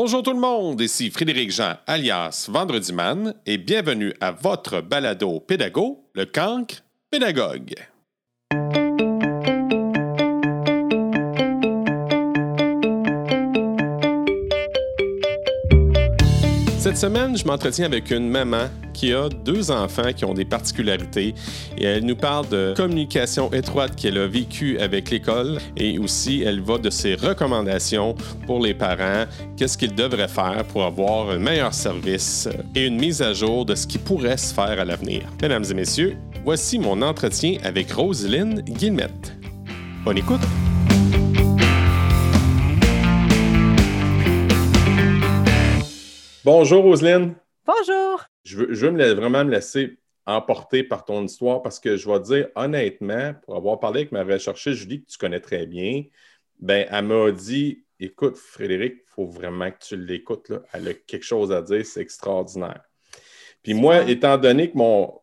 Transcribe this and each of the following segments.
Bonjour tout le monde, ici Frédéric Jean alias Vendredi Man et bienvenue à votre balado pédago, le cancre pédagogue. Cette semaine, je m'entretiens avec une maman qui a deux enfants qui ont des particularités et elle nous parle de communication étroite qu'elle a vécue avec l'école et aussi elle va de ses recommandations pour les parents, qu'est-ce qu'ils devraient faire pour avoir un meilleur service et une mise à jour de ce qui pourrait se faire à l'avenir? Mesdames et messieurs, voici mon entretien avec Roselyne Guillemette. Bonne écoute! Bonjour Roselyne. Bonjour. Je veux, je veux me, vraiment me laisser emporter par ton histoire parce que je vais te dire honnêtement, pour avoir parlé avec ma recherchiste Julie, que tu connais très bien, ben, elle m'a dit Écoute, Frédéric, il faut vraiment que tu l'écoutes. Elle a quelque chose à dire, c'est extraordinaire. Puis moi, étant donné que mon,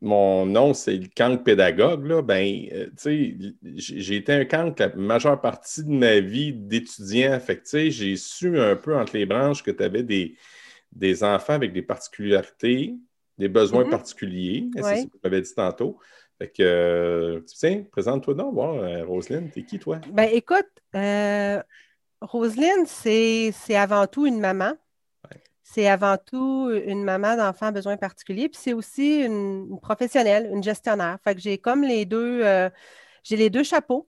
mon nom, c'est le cancre pédagogue, là, ben, euh, j'ai été un cancre la majeure partie de ma vie d'étudiant. Fait j'ai su un peu entre les branches que tu avais des, des enfants avec des particularités, des besoins mm-hmm. particuliers. C'est ce que tu m'avais dit tantôt. Fait que, euh, tiens, présente-toi donc, voir, euh, Roselyne, t'es qui, toi? Ben, écoute, euh, Roselyne, c'est avant tout une maman. C'est avant tout une maman d'enfants à besoins particuliers. Puis c'est aussi une, professionnelle, une gestionnaire. Fait que j'ai comme les deux, j'ai les deux chapeaux.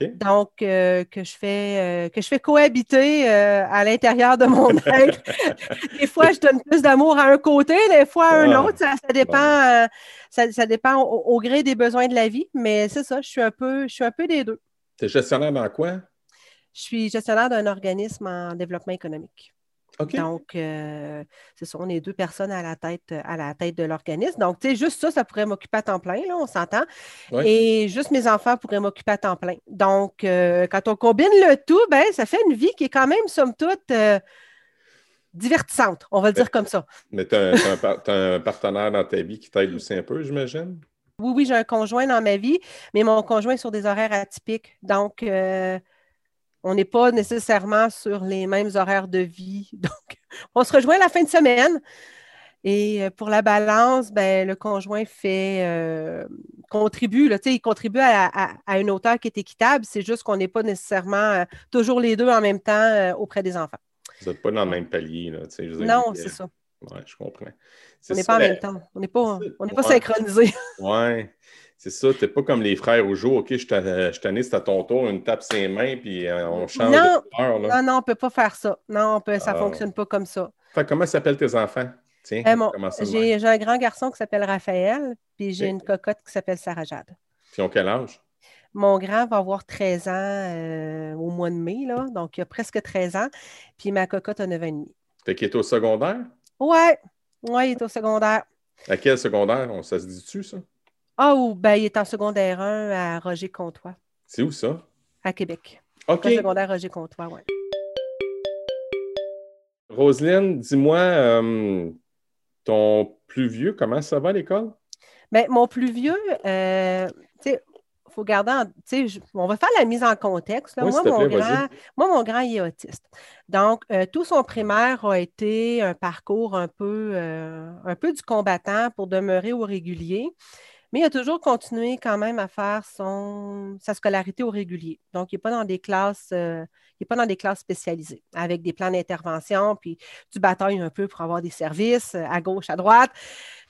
Donc, euh, que, je fais, euh, que je fais cohabiter euh, à l'intérieur de mon être. des fois, je donne plus d'amour à un côté, des fois à un ah, autre. Ça, dépend, ça, dépend au, gré des besoins de la vie. Mais c'est ça, je suis un peu, je suis un peu des deux. Tu es gestionnaire dans quoi? Je suis gestionnaire d'un organisme en développement économique. Donc, euh, c'est ça, on est deux personnes à la tête, à la tête de l'organisme. Donc, tu sais, juste ça, ça pourrait m'occuper à temps plein, là, on s'entend. Et juste mes enfants pourraient m'occuper à temps plein. Donc, euh, quand on combine le tout, ben, ça fait une vie qui est quand même, somme toute, euh, divertissante, on va le dire comme ça. Mais tu as, un partenaire dans ta vie qui t'aide aussi un peu, j'imagine? Oui, oui, j'ai un conjoint dans ma vie, mais mon conjoint est sur des horaires atypiques. Donc, on n'est pas nécessairement sur les mêmes horaires de vie. Donc, on se rejoint la fin de semaine. Et euh, pour la balance, ben, le conjoint fait euh, contribue, il contribue à, une hauteur qui est équitable. C'est juste qu'on n'est pas nécessairement euh, toujours les deux en même temps auprès des enfants. Vous n'êtes pas dans le même palier. Là, non, c'est ça. Oui, je comprends. On n'est pas en même temps. On n'est pas, on pas synchronisés. Oui. C'est ça, tu n'es pas comme les frères au jour. OK, je t'année, c'est à ton tour, une tape ses mains, puis euh, on change non, de Là. Non, non, on ne peut pas faire ça. Non, ça ne ah. fonctionne pas comme ça. comment s'appellent tes enfants? Tiens, euh, j'ai, un grand garçon qui s'appelle Raphaël, puis j'ai une cocotte qui s'appelle Sarah Jade. Ils ont quel âge? Mon grand va avoir 13 ans euh, au mois de mai, là, donc il a presque 13 ans, puis ma cocotte a 9 ans et demi. Fait qu'il est au secondaire? Oui, ouais, il est au secondaire. À quel secondaire? Ça se dit-tu, ça? Ah, ou ben, il est en secondaire 1 à Roger-Comtois. C'est où ça? À Québec. OK. En secondaire Roger-Comtois, oui. Roselyne, dis-moi, euh, ton plus vieux, comment ça va à l'école? Bien, mon plus vieux, euh, tu sais, il faut garder en, on va faire la mise en contexte. moi, mon grand, moi, mon grand, il est autiste. Donc, euh, tout son primaire a été un parcours un peu, un peu du combattant pour demeurer au régulier. Mais il a toujours continué quand même à faire son, sa scolarité au régulier. Donc, il n'est pas dans des classes, euh, il pas dans des classes spécialisées, avec des plans d'intervention, puis tu batailles un peu pour avoir des services euh, à gauche, à droite.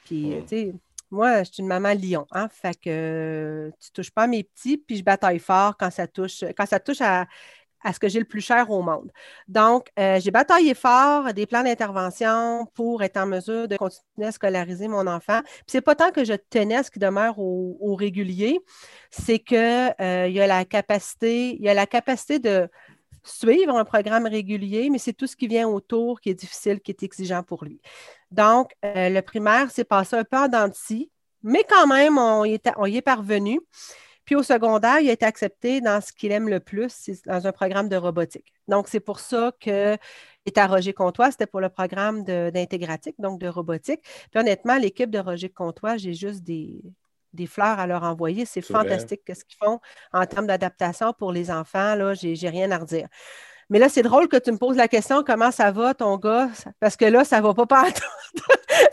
Puis, euh, tu sais, moi, je suis une maman lion, hein, fait que tu ne touches pas mes petits, puis je bataille fort quand ça touche, quand ça touche à à ce que j'ai le plus cher au monde. Donc, euh, j'ai bataillé fort des plans d'intervention pour être en mesure de continuer à scolariser mon enfant. Puis c'est pas tant que je tenais à ce qui demeure au, régulier, c'est qu'il euh, y a la capacité, il y a la capacité de suivre un programme régulier, mais c'est tout ce qui vient autour qui est difficile, qui est exigeant pour lui. Donc, euh, le primaire s'est passé un peu en dents mais quand même, on y est parvenu. Puis au secondaire, il a été accepté dans ce qu'il aime le plus, c'est dans un programme de robotique. Donc, c'est pour ça qu'il est à Roger Comtois, c'était pour le programme d'intégratique, donc de robotique. Puis honnêtement, l'équipe de Roger Comtois, j'ai juste des, fleurs à leur envoyer. C'est fantastique ce qu'ils font en termes d'adaptation pour les enfants. Là, j'ai rien à redire. Mais là, c'est drôle que tu me poses la question comment ça va, ton gars? Parce que là, ça ne va pas partout.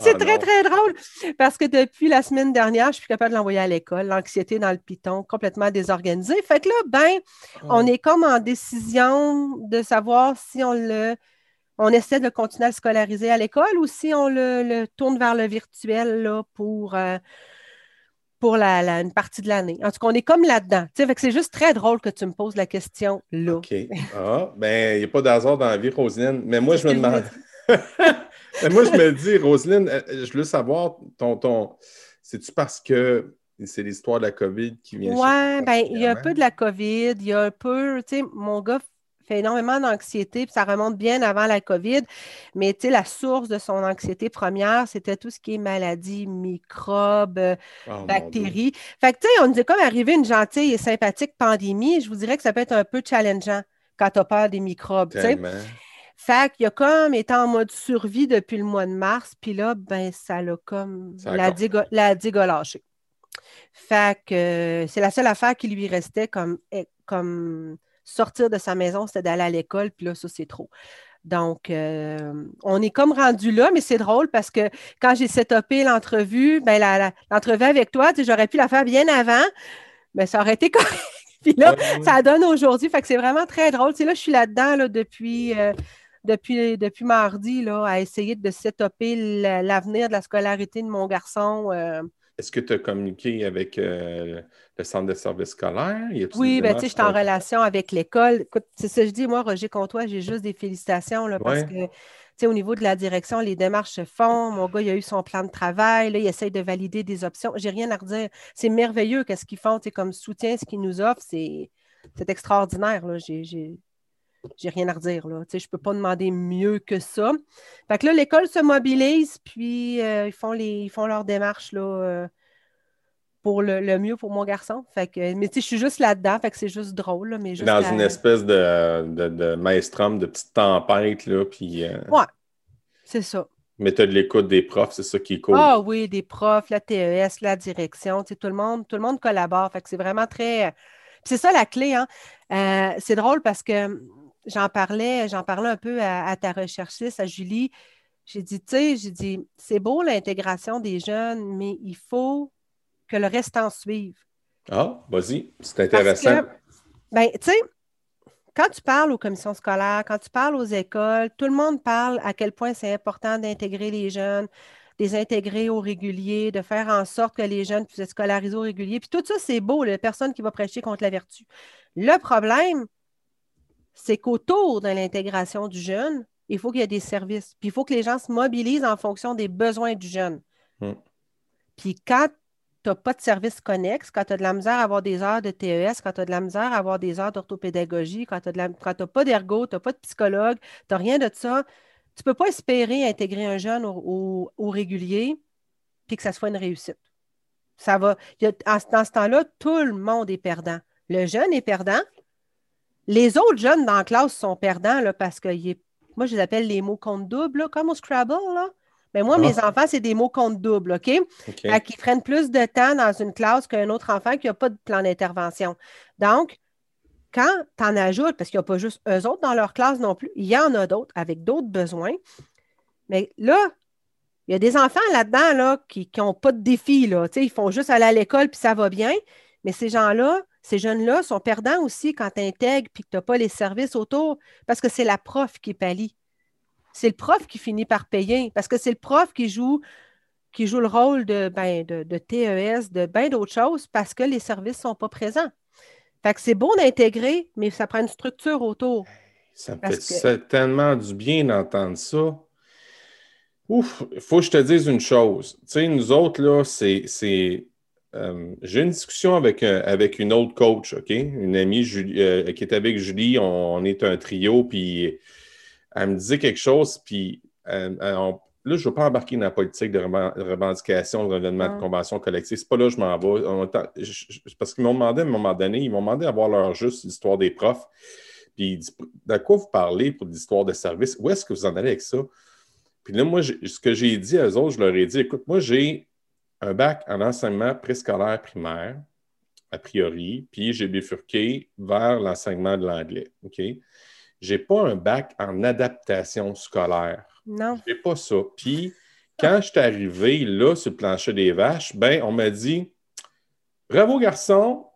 C'est ah très, très drôle. Parce que depuis la semaine dernière, je suis capable de l'envoyer à l'école. L'anxiété dans le piton, complètement désorganisée. Fait que là, ben, on est comme en décision de savoir si on le. On essaie de continuer à le scolariser à l'école ou si on le, tourne vers le virtuel là, pour. Euh, pour la, une partie de l'année. En tout cas, on est comme là-dedans. C'est juste très drôle que tu me poses la question là. OK. Ah, ben, il n'y a pas d'hasard dans la vie, Roselyne. Mais moi, je me demande. Moi, je me dis, Roselyne, euh, je veux savoir, ton, ton... c'est-tu parce que c'est l'histoire de la COVID qui vient Oui, bien, il y a un peu de la COVID, il y a un peu, tu sais, mon gars fait énormément d'anxiété, puis ça remonte bien avant la COVID. Mais tu sais, la source de son anxiété première, c'était tout ce qui est maladie, microbes, oh, bactéries. Fait que tu sais, on nous est comme arrivé une gentille et sympathique pandémie. Je vous dirais que ça peut être un peu challengeant quand tu as peur des microbes. Fait qu'il a comme été en mode survie depuis le mois de mars, puis là, ben, ça l'a comme. la, lâché. Fait que euh, c'est la seule affaire qui lui restait comme, eh, comme sortir de sa maison, c'était d'aller à l'école, puis là, ça, c'est trop. Donc, euh, on est comme rendu là, mais c'est drôle parce que quand j'ai setupé l'entrevue, ben, l'entrevue avec toi, j'aurais pu la faire bien avant, mais ça aurait été correct. Puis là, ça donne aujourd'hui. Fait que c'est vraiment très drôle. Tu là, je suis là-dedans là, depuis, euh, depuis, depuis mardi là, à essayer de setuper l'avenir de la scolarité de mon garçon. Euh, est-ce que tu as communiqué avec euh, le centre de service scolaire? Oui, ben, tu sais, je suis en relation avec l'école. Écoute, c'est ça que je dis, moi, Roger Comtois, j'ai juste des félicitations là, parce que, tu sais, au niveau de la direction, les démarches se font. Mon gars, il a eu son plan de travail. Là, il essaye de valider des options. J'ai rien à redire. C'est merveilleux qu'est-ce qu'ils font, comme soutien, ce qu'ils nous offrent. C'est, extraordinaire. Là. J'ai rien à redire. Là. je ne peux pas demander mieux que ça. Fait que là, l'école se mobilise, puis euh, ils, font les, ils font leur démarche là, euh, pour le, mieux pour mon garçon. Fait que, mais je suis juste là-dedans, fait que c'est juste drôle. mais Dans une espèce de, de, de maelstrom, de petite tempête, là, puis... Euh, ouais, c'est ça. Mais tu as de l'écoute des profs, c'est ça qui est cool. Ah oui, des profs, la TES, la direction, tout le monde, tout le monde collabore. Fait que c'est vraiment très. C'est ça la clé, hein. c'est drôle parce que j'en parlais, j'en parlais un peu à, ta recherchiste, à Julie. J'ai dit, tu sais, j'ai dit, c'est beau l'intégration des jeunes, mais il faut que le reste en suive. Ah, vas-y, c'est intéressant. Bien, tu sais, quand tu parles aux commissions scolaires, quand tu parles aux écoles, tout le monde parle à quel point c'est important d'intégrer les jeunes, de les intégrer au régulier, de faire en sorte que les jeunes puissent être scolarisés au régulier. Puis tout ça, c'est beau, la personne qui va prêcher contre la vertu. Le problème, c'est qu'autour de l'intégration du jeune, il faut qu'il y ait des services. Puis il faut que les gens se mobilisent en fonction des besoins du jeune. Hmm. Puis quand tu n'as pas de service connexe, quand tu as de la misère à avoir des heures de TES, quand tu as de la misère à avoir des heures d'orthopédagogie, quand tu n'as pas d'ergo, tu n'as pas de psychologue, tu n'as rien de ça, tu ne peux pas espérer intégrer un jeune au, régulier puis que ça soit une réussite. Ça va. dans ce temps-là, tout le monde est perdant. Le jeune est perdant, les autres jeunes dans la classe sont perdants là, parce que moi, je les appelle les mots compte double, comme au Scrabble. Là. Mais moi, mes ah. enfants, c'est des mots compte double, OK? Qui prennent plus de temps dans une classe qu'un autre enfant qui n'a pas de plan d'intervention. Donc, quand tu en ajoutes, parce qu'il n'y a pas juste eux autres dans leur classe non plus, il y en a d'autres avec d'autres besoins. Mais là, il y a des enfants là-dedans là, qui n'ont pas de défi. Là. Ils font juste aller à l'école puis ça va bien. Mais ces gens-là, ces jeunes-là sont perdants aussi quand tu intègres et que tu n'as pas les services autour parce que c'est la prof qui pallie. C'est le prof qui finit par payer parce que c'est le prof qui joue, qui joue le rôle de, ben, de, TES, de bien d'autres choses parce que les services ne sont pas présents. Fait que c'est bon d'intégrer, mais ça prend une structure autour. Ça me fait tellement du bien d'entendre ça. Ouf, il faut que je te dise une chose. Tu sais, nous autres, là, c'est euh, j'ai une discussion avec, euh, avec une autre coach, OK? Une amie euh, qui est avec Julie. On, est un trio, puis elle me disait quelque chose, puis là, je ne veux pas embarquer dans la politique de revendication, de revenant de convention collective. C'est pas là que je m'en vais. parce qu'ils m'ont demandé à un moment donné, ils m'ont demandé d'avoir leur juste l'histoire des profs. Puis, de quoi vous parlez pour l'histoire de service? Où est-ce que vous en allez avec ça? Puis là, moi, ce que j'ai dit à eux autres, je leur ai dit, écoute, moi, j'ai un bac en enseignement préscolaire primaire, a priori, puis j'ai bifurqué vers l'enseignement de l'anglais. OK? Je n'ai pas un bac en adaptation scolaire. Non. Je n'ai pas ça. Puis, quand je suis arrivé là sur le plancher des vaches, ben, on m'a dit Bravo, garçon,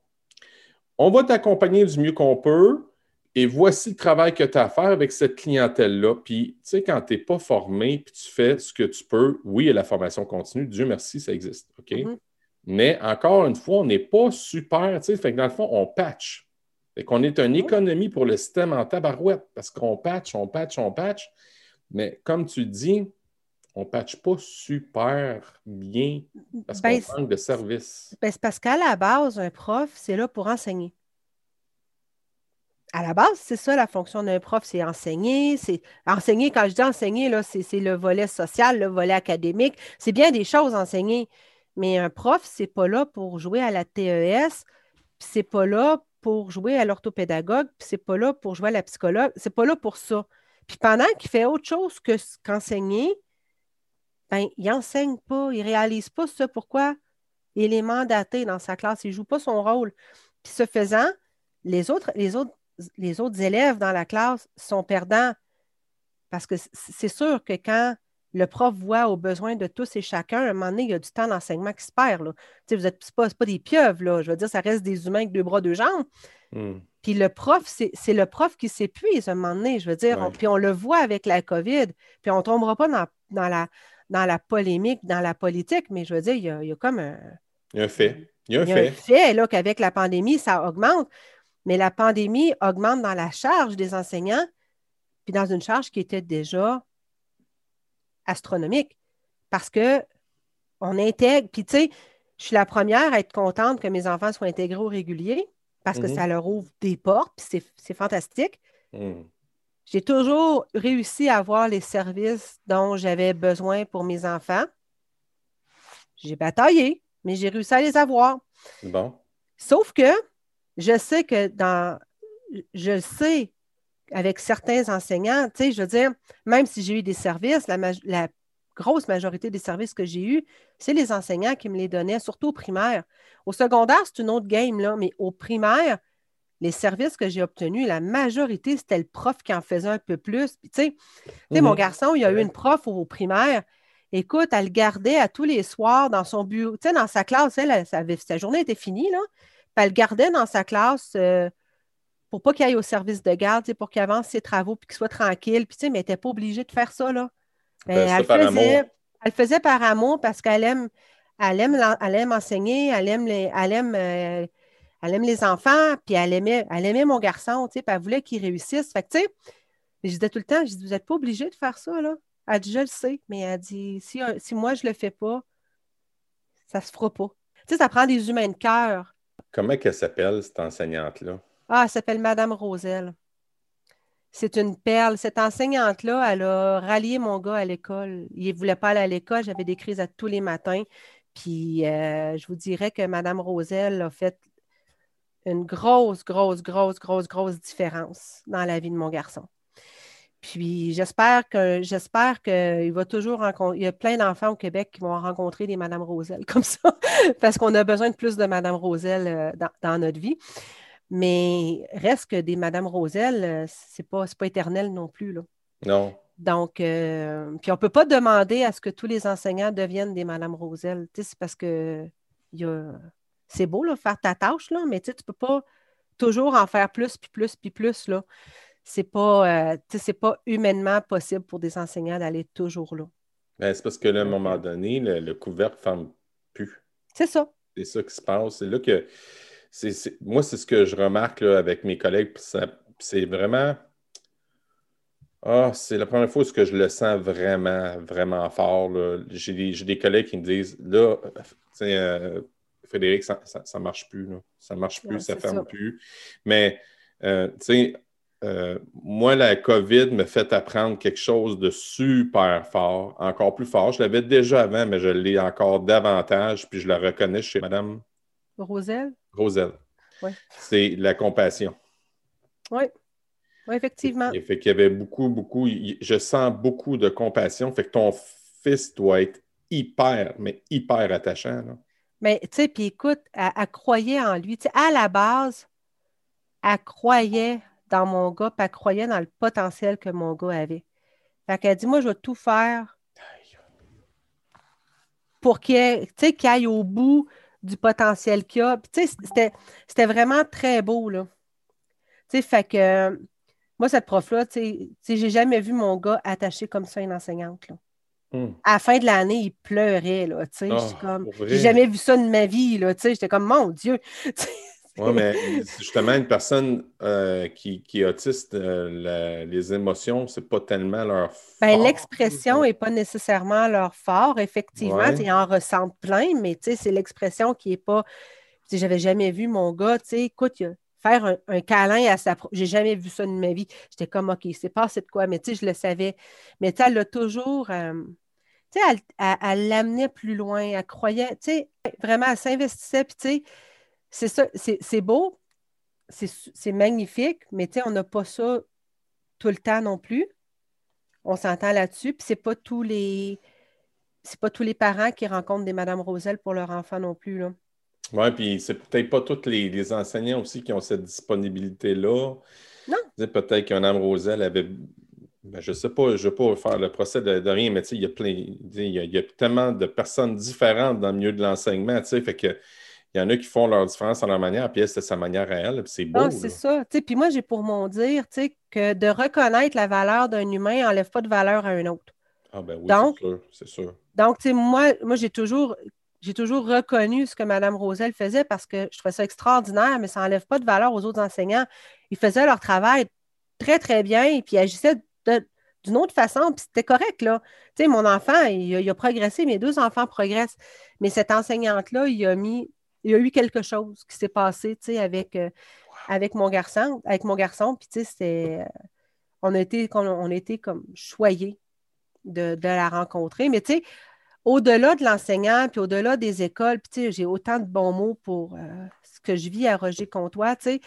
on va t'accompagner du mieux qu'on peut. Et voici le travail que tu as à faire avec cette clientèle-là. Puis, tu sais, quand tu n'es pas formé, puis tu fais ce que tu peux, oui, a la formation continue, Dieu merci, ça existe. OK? Mm-hmm. Mais encore une fois, on n'est pas super, tu sais, fait que dans le fond, on patch. Fait qu'on est une économie pour le système en tabarouette parce qu'on patch, on patch, on patch. Mais comme tu dis, on ne patche pas super bien parce qu'on ben, manque de service. Ben, c'est parce qu'à la base, un prof, c'est là pour enseigner. À la base, c'est ça la fonction d'un prof, c'est enseigner. C'est enseigner, quand je dis enseigner, c'est, le volet social, le volet académique. C'est bien des choses enseigner. Mais un prof, c'est pas là pour jouer à la TES, c'est pas là pour jouer à l'orthopédagogue, puis c'est pas là pour jouer à la psychologue, c'est pas là pour ça. Puis pendant qu'il fait autre chose que qu'enseigner, ben, il n'enseigne pas, il ne réalise pas ça. Pourquoi? Il est mandaté dans sa classe, il ne joue pas son rôle. Puis ce faisant, les autres, les, autres, les autres élèves dans la classe sont perdants. Parce que c'est sûr que quand le prof voit aux besoins de tous et chacun, à un moment donné, il y a du temps d'enseignement qui se perd. Là. Vous n'êtes pas, pas, des pieuvres, là. je veux dire, ça reste des humains avec deux bras, deux jambes. Hmm. Puis le prof, c'est le prof qui s'épuise à un moment donné, je veux dire. puis on le voit avec la COVID. Puis on ne tombera pas dans, la, dans la polémique, dans la politique, mais je veux dire, il y a, comme un. Il y a un fait. Il y a un fait. fait là, qu'avec la pandémie, ça augmente. Mais la pandémie augmente dans la charge des enseignants, puis dans une charge qui était déjà astronomique. Parce que on intègre, puis tu sais, je suis la première à être contente que mes enfants soient intégrés au régulier parce que mhm. ça leur ouvre des portes, puis c'est fantastique. Mhm. J'ai toujours réussi à avoir les services dont j'avais besoin pour mes enfants. J'ai bataillé, mais j'ai réussi à les avoir. Bon. Sauf que je sais que dans. Je sais avec certains enseignants, tu sais, je veux dire, même si j'ai eu des services, la, la grosse majorité des services que j'ai eus, c'est les enseignants qui me les donnaient, surtout au primaire. Au secondaire, c'est une autre game, là, mais au primaire, les services que j'ai obtenus, la majorité, c'était le prof qui en faisait un peu plus. tu sais, mon mhm. garçon, il a eu une prof au, primaire. Écoute, elle le gardait à tous les soirs dans son bureau, tu sais, dans sa classe, elle, sa, journée était finie, là. Elle le gardait dans sa classe euh, pour pas qu'il aille au service de garde, pour qu'il avance ses travaux puis qu'il soit tranquille. Puis, mais elle n'était pas obligée de faire ça, là. Ben, elle, faisait, elle faisait par amour parce qu'elle aime, elle aime, elle aime enseigner, elle aime les, elle aime, euh, elle aime les enfants, puis elle aimait, elle aimait mon garçon, puis elle voulait qu'il réussisse. Fait que, tu sais, je disais tout le temps, je dis, vous n'êtes pas obligé de faire ça, là. Elle dit, je le sais, mais elle dit, si, si moi je le fais pas, ça se fera pas. Tu sais, ça prend des humains de cœur. Comment elle s'appelle, cette enseignante-là? Ah, elle s'appelle Madame Roselle. C'est une perle. Cette enseignante-là, elle a rallié mon gars à l'école. Il ne voulait pas aller à l'école. J'avais des crises à tous les matins. Puis euh, je vous dirais que Mme Roselle a fait une grosse, grosse, grosse, grosse, grosse différence dans la vie de mon garçon. Puis j'espère que j'espère qu'il va toujours rencontrer. Il y a plein d'enfants au Québec qui vont rencontrer des Mme Roselle comme ça, parce qu'on a besoin de plus de Mme Roselle euh, dans notre vie. Mais reste que des Madame Roselle, euh, c'est pas, pas éternel non plus. Là. Non. Donc, euh, puis on ne peut pas demander à ce que tous les enseignants deviennent des Madame Roselle. C'est parce que c'est beau là, faire ta tâche, là, mais tu ne peux pas toujours en faire plus, puis plus, puis plus. Là. C'est pas, euh, pas humainement possible pour des enseignants d'aller toujours là. Ben, c'est parce que à un moment donné, le, couvercle ne ferme plus. C'est ça. C'est ça qui se passe. C'est là que moi, c'est ce que je remarque avec mes collègues. C'est vraiment. Ah, c'est la première fois que je le sens vraiment, vraiment fort. J'ai des, collègues qui me disent là, euh, Frédéric, ça ne marche plus. Ça ne marche plus, ça ne ferme plus. Mais, euh, tu sais, euh, moi, la COVID me fait apprendre quelque chose de super fort, encore plus fort. Je l'avais déjà avant, mais je l'ai encore davantage, puis je la reconnais chez Madame Roselle? Roselle. C'est la compassion. Oui. Oui, effectivement. Il fait qu'il y avait beaucoup, beaucoup, je sens beaucoup de compassion. Fait que ton fils doit être hyper, mais hyper attachant. Mais tu sais, puis écoute, elle, croyait en lui. à la base, elle croyait dans mon gars, puis elle croyait dans le potentiel que mon gars avait. Fait qu'elle dit, moi, je vais tout faire pour qu'il aille au bout du potentiel qu'il a. Puis, c'était vraiment très beau, là. Tu sais, fait que moi, cette prof-là, tu sais, j'ai jamais vu mon gars attaché comme ça à une enseignante, là. Hmm. À la fin de l'année, il pleurait, là, tu sais. Comme, j'ai jamais vu ça de ma vie, là, tu sais. J'étais comme, mon Dieu! oui, mais justement, une personne euh, qui, qui, est autiste, euh, les émotions, c'est pas tellement leur ben. L'expression n'est pas nécessairement leur fort, effectivement. Ils en ressentent plein, mais c'est l'expression qui n'est pas. J'avais jamais vu mon gars, écoute, faire un, câlin à sa. J'ai jamais vu ça de ma vie. J'étais comme, OK, c'est pas de quoi, mais tu sais, je le savais. Mais tu sais, elle a toujours. Euh, tu sais, elle l'amenait plus loin, elle croyait, tu sais, vraiment, elle s'investissait, puis tu sais, c'est ça, c'est beau, c'est magnifique, mais tu sais, on n'a pas ça tout le temps non plus. On s'entend là-dessus, puis c'est pas tous les c'est pas tous les parents qui rencontrent des Madame Roselle pour leur enfant non plus. Oui, puis c'est peut-être pas tous les, enseignants aussi qui ont cette disponibilité-là. Non. Peut-être qu'un Madame Roselle avait ben, je ne sais pas, je ne veux pas faire le procès de, rien, mais il y a plein, il y a, tellement de personnes différentes dans le milieu de l'enseignement, fait que il y en a qui font leur différence en leur manière, puis elle, c'est sa manière à elle, c'est beau. Ah, c'est ça. Puis moi, j'ai pour mon dire que de reconnaître la valeur d'un humain n'enlève pas de valeur à un autre. Ah ben oui, c'est sûr. Donc, moi, moi j'ai toujours, j'ai toujours reconnu ce que Mme Roselle faisait parce que je trouvais ça extraordinaire, mais ça n'enlève pas de valeur aux autres enseignants. Ils faisaient leur travail très, très bien et puis agissaient d'une autre façon, puis c'était correct, là. Tu sais, mon enfant, il, a progressé, mes deux enfants progressent. Mais cette enseignante-là, il a mis, il y a eu quelque chose qui s'est passé, tu sais, avec, euh, avec mon garçon, avec mon garçon, puis tu sais, c'était, euh, on a été, on, a comme choyés de, la rencontrer. Mais tu sais, au-delà de l'enseignant, puis au-delà des écoles, puis tu sais, j'ai autant de bons mots pour euh, ce que je vis à Roger Comtois, tu sais.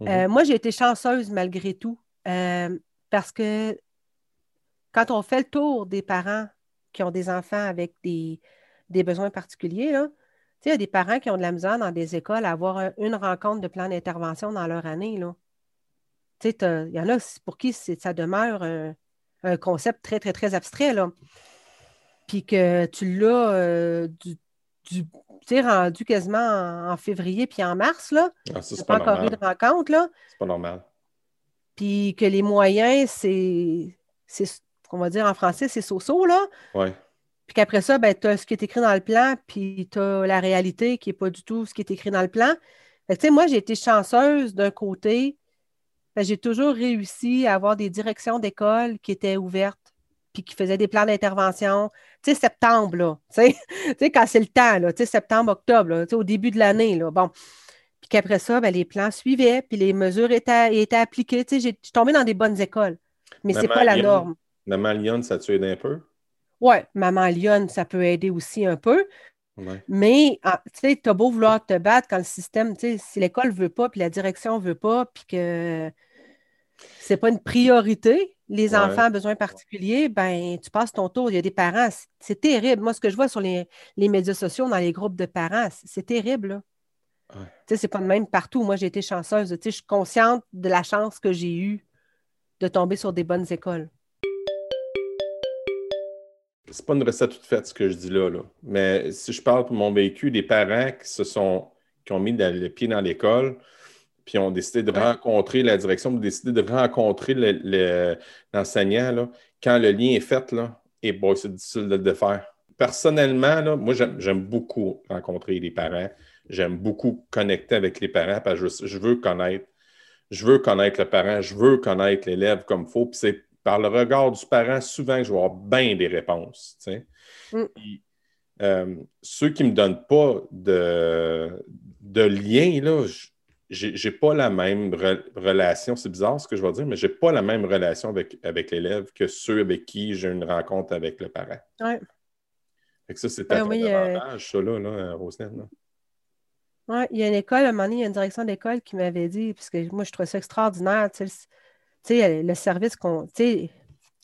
Mm-hmm. moi, j'ai été chanceuse malgré tout. Parce que quand on fait le tour des parents qui ont des enfants avec des, besoins particuliers, il y a des parents qui ont de la misère dans des écoles à avoir une rencontre de plan d'intervention dans leur année. Il y en a pour qui ça demeure un, concept très, très, très abstrait. Là. Puis que tu l'as euh, du, rendu quasiment en, février puis en mars. Là. Ah, c'est pas, encore eu de rencontre. Là. C'est pas normal puis que les moyens, c'est, c'est qu'on va dire en français, c'est so-so, là. Oui. Puis qu'après ça, ben, tu as ce qui est écrit dans le plan, puis tu as la réalité qui n'est pas du tout ce qui est écrit dans le plan. Fait que, moi, j'ai été chanceuse d'un côté. Ben, j'ai toujours réussi à avoir des directions d'école qui étaient ouvertes, puis qui faisaient des plans d'intervention. Tu sais, septembre, là. Tu sais, quand c'est le temps, là. Tu sais, septembre, octobre, là, au début de l'année, là. Bon. Puis qu'après ça, ben, les plans suivaient, puis les mesures étaient, étaient appliquées. Tu sais, je suis tombée dans des bonnes écoles, mais ce n'est pas la norme. Maman Lyon, ça aidé un peu? Oui, Maman Lyon, ça peut aider aussi un peu. Mais ah, tu sais, as beau vouloir te battre quand le système, tu sais, si l'école ne veut pas, puis la direction ne veut pas, puis que c'est pas une priorité, les enfants ont besoin particuliers, ben tu passes ton tour. Il y a des parents, c'est terrible. Moi, ce que je vois sur les, les médias sociaux, dans les groupes de parents, c'est terrible. Là. Tu sais, c'est pas le même partout. Moi, j'ai été chanceuse. Tu sais, je suis consciente de la chance que j'ai eue de tomber sur des bonnes écoles. C'est pas une recette toute faite, ce que je dis là, là. Mais si je parle pour mon vécu, des parents qui se sont qui ont mis le pied dans l'école, puis ont décidé de rencontrer la direction, ont décidé de rencontrer l'enseignant, le, quand le lien est fait, là, et bon, c'est difficile de le faire. Personnellement, là, moi, j'aime beaucoup rencontrer les parents. J'aime beaucoup connecter avec les parents parce que je, veux connaître, je veux connaître le parent, je veux connaître l'élève comme il faut. Puis c'est par le regard du parent, souvent, je vais avoir bien des réponses. Mm. Euh, ceux qui ne me donnent pas de, de lien, là, j'ai pas la même relation. C'est bizarre ce que je vais dire, mais j'ai pas la même relation avec, avec l'élève que ceux avec qui j'ai une rencontre avec le parent. Ouais. ça, c'est ben oui, euh, ça, là, là Là. Oui, il y a une école, à un moment donné, il y a une direction d'école qui m'avait dit, parce que moi, je trouvais ça extraordinaire, tu sais, le service qu'on.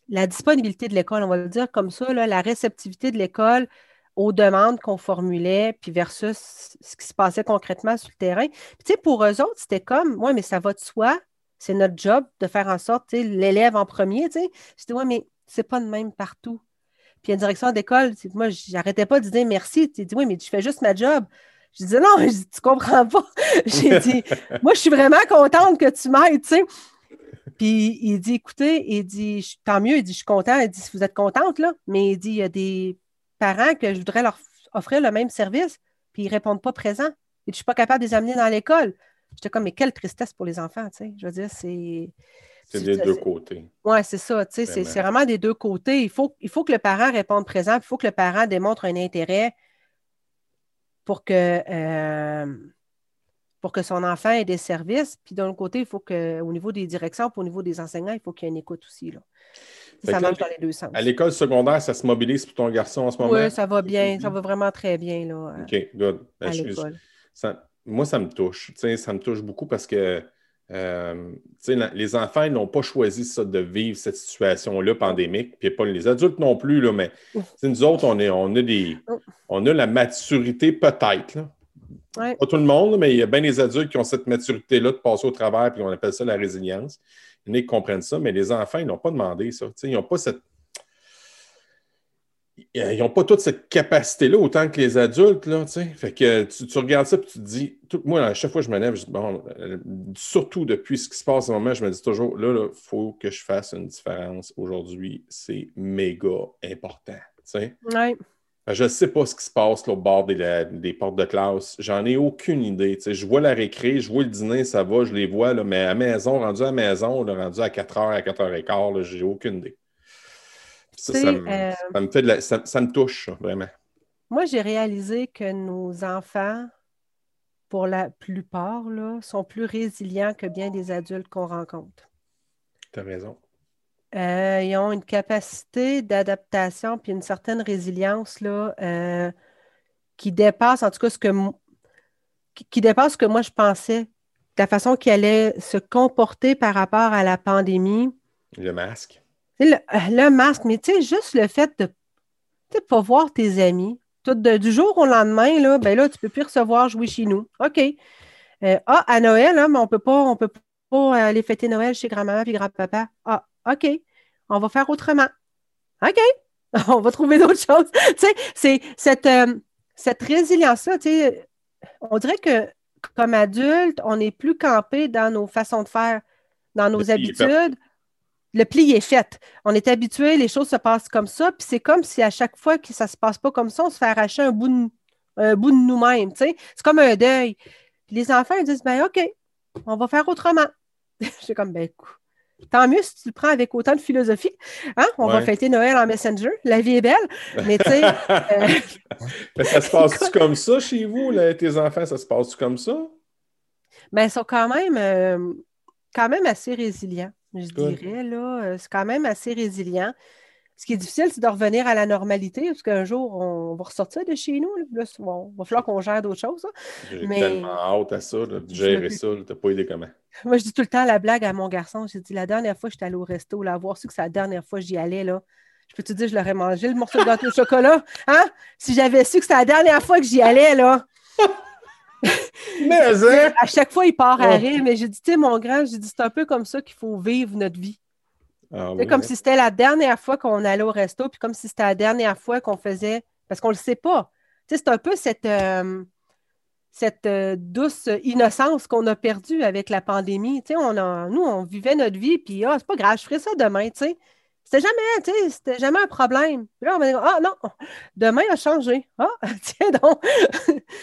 La disponibilité de l'école, on va le dire comme ça, la réceptivité de l'école aux demandes qu'on formulait, puis versus ce qui se passait concrètement sur le terrain. Puis, tu sais, pour eux autres, c'était comme, ouais, mais ça va de soi c'est notre job de faire en sorte, l'élève en premier, tu sais. Je dis, ouais, mais c'est pas le même partout. Puis une direction d'école, moi, j'arrêtais pas de dire merci. Tu dis, oui, mais tu fais juste ma job. Je dis, non, je dis, tu comprends pas. J'ai dit, moi, je suis vraiment contente que tu m'aides, tu sais. Puis il dit, écoutez, il dit, tant mieux, il dit, je suis content. Il dit, si vous êtes contente, là, mais il dit, il y a des parents que je voudrais leur offrir le même service, puis ils ne répondent pas présent. Et je ne suis pas capable de les amener dans l'école. J'étais comme, mais quelle tristesse pour les enfants, tu sais. Je veux dire, c'est. C'est des deux côtés. Oui, c'est ça. Tu sais, c'est vraiment des deux côtés. Il faut, il faut que le parent réponde présent, il faut que le parent démontre un intérêt pour que, euh, pour que son enfant ait des services. Puis d'un côté, il faut qu'au niveau des directions, puis au niveau des enseignants, il faut qu'il y ait une écoute aussi. Là. Ça marche dans les deux sens. À l'école secondaire, ça se mobilise pour ton garçon en ce moment? Oui, ça va bien. Ça va vraiment très bien. Là, OK, good. Ben, moi, ça me touche. Ça me touche beaucoup parce que euh, les enfants n'ont pas choisi ça, de vivre cette situation-là pandémique, puis pas les adultes non plus, là, mais nous autres, on, est, on, a des, on a la maturité peut-être. Pas tout le monde, mais il y a bien des adultes qui ont cette maturité-là de passer au travers, puis on appelle ça la résilience. Il y en a qui comprennent ça, mais les enfants, ils n'ont pas demandé ça. Ils n'ont pas cette ils n'ont pas toute cette capacité-là autant que les adultes. Là, fait que tu, regardes ça et tu te dis, moi, à chaque fois que je me lève, bon, euh, surtout depuis ce qui se passe en ce moment, je me dis toujours, là, il faut que je fasse une différence aujourd'hui. C'est méga important. Ouais. Je ne sais pas ce qui se passe au bord des, portes de classe. J'en ai aucune idée. je vois la récré, je vois le dîner, ça va, je les vois, là, mais à maison, rendu à maison, rendu à 4h, à 4h15, j'ai aucune idée. Ça, euh, me, fait ça, me touche, vraiment. Moi, j'ai réalisé que nos enfants, pour la plupart, là, sont plus résilients que bien des adultes qu'on rencontre. Tu as raison. Euh, ils ont une capacité d'adaptation puis une certaine résilience là, euh, qui dépasse, en tout cas, ce que, qui, dépasse ce que moi je pensais, la façon qu'ils allaient se comporter par rapport à la pandémie. Le masque. Le, masque, mais tu sais, juste le fait de ne pas voir tes amis, tout du jour au lendemain, là, ben là, tu ne peux plus recevoir jouer chez nous. OK. Euh, ah, à Noël, hein, mais on peut pas, on peut pas aller fêter Noël chez grand-maman et grand-papa. Ah, OK. On va faire autrement. OK. on va trouver d'autres choses. tu sais, c'est cette, euh, cette résilience-là, tu sais, on dirait que comme adulte, on n'est plus campé dans nos façons de faire, dans nos habitudes le pli est fait. On est habitué, les choses se passent comme ça, puis c'est comme si à chaque fois que ça ne se passe pas comme ça, on se fait arracher un bout de, bout de nous-mêmes. C'est comme un deuil. les enfants ils disent ben OK, on va faire autrement. Je suis comme ben Tant mieux si tu le prends avec autant de philosophie. Hein? On va fêter Noël en Messenger. La vie est belle. Mais tu sais. Euh, ça se passe-tu comme ça chez vous, tes enfants? Ça se passe-tu comme ça? Ben, ils sont quand même, euh, quand même assez résilients je dirais. Là, euh, c'est quand même assez résilient. Ce qui est difficile, c'est de revenir à la normalité, parce qu'un jour, on va ressortir de chez nous. Là, il va falloir qu'on gère d'autres choses. J'ai tellement hâte à ça, de gérer ça. Tu n'as pas idée comment. Moi, je dis tout le temps la blague à mon garçon. J'ai dit, la dernière fois que j'étais allée au resto, là, avoir su que c'est la dernière fois que j'y allais, là, je peux te dire, je l'aurais mangé, le morceau de gâteau au chocolat. Hein? Si j'avais su que c'était la dernière fois que j'y allais, là. mais, hein? À chaque fois, il part à rire, mais j'ai dit, tu sais, mon grand, j'ai dit, c'est un peu comme ça qu'il faut vivre notre vie. Ah c'est comme si c'était la dernière fois qu'on allait au resto, puis comme si c'était la dernière fois qu'on faisait, parce qu'on ne le sait pas. Tu sais, c'est un peu cette, euh, cette euh, douce innocence qu'on a perdue avec la pandémie. Tu sais, on nous, on vivait notre vie, puis ah, c'est pas grave, je ferai ça demain, tu sais. C'était jamais, tu sais, c'était jamais un problème. Puis là, on va dire, ah non, demain a changé. Ah, tiens donc.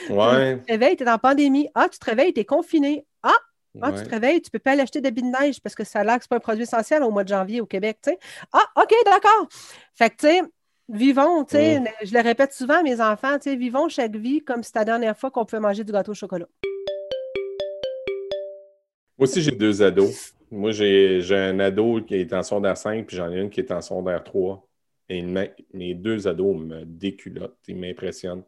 Ouais. tu te réveilles, tu es en pandémie. Ah, tu te réveilles, tu es confiné. Ah, ah tu te réveilles, tu ne peux pas aller acheter de billes de neige parce que ça a l'air que ce n'est pas un produit essentiel au mois de janvier au Québec. Ah, OK, d'accord. Fait que, tu sais, vivons, tu sais, je le répète souvent à mes enfants, tu sais, vivons chaque vie comme si c'était la dernière fois qu'on pouvait manger du gâteau au chocolat. Moi aussi, j'ai deux ados. Moi, j'ai un ado qui est en secondaire 5, puis j'en ai une qui est en secondaire 3. Et mes deux ados me déculottent, ils m'impressionnent.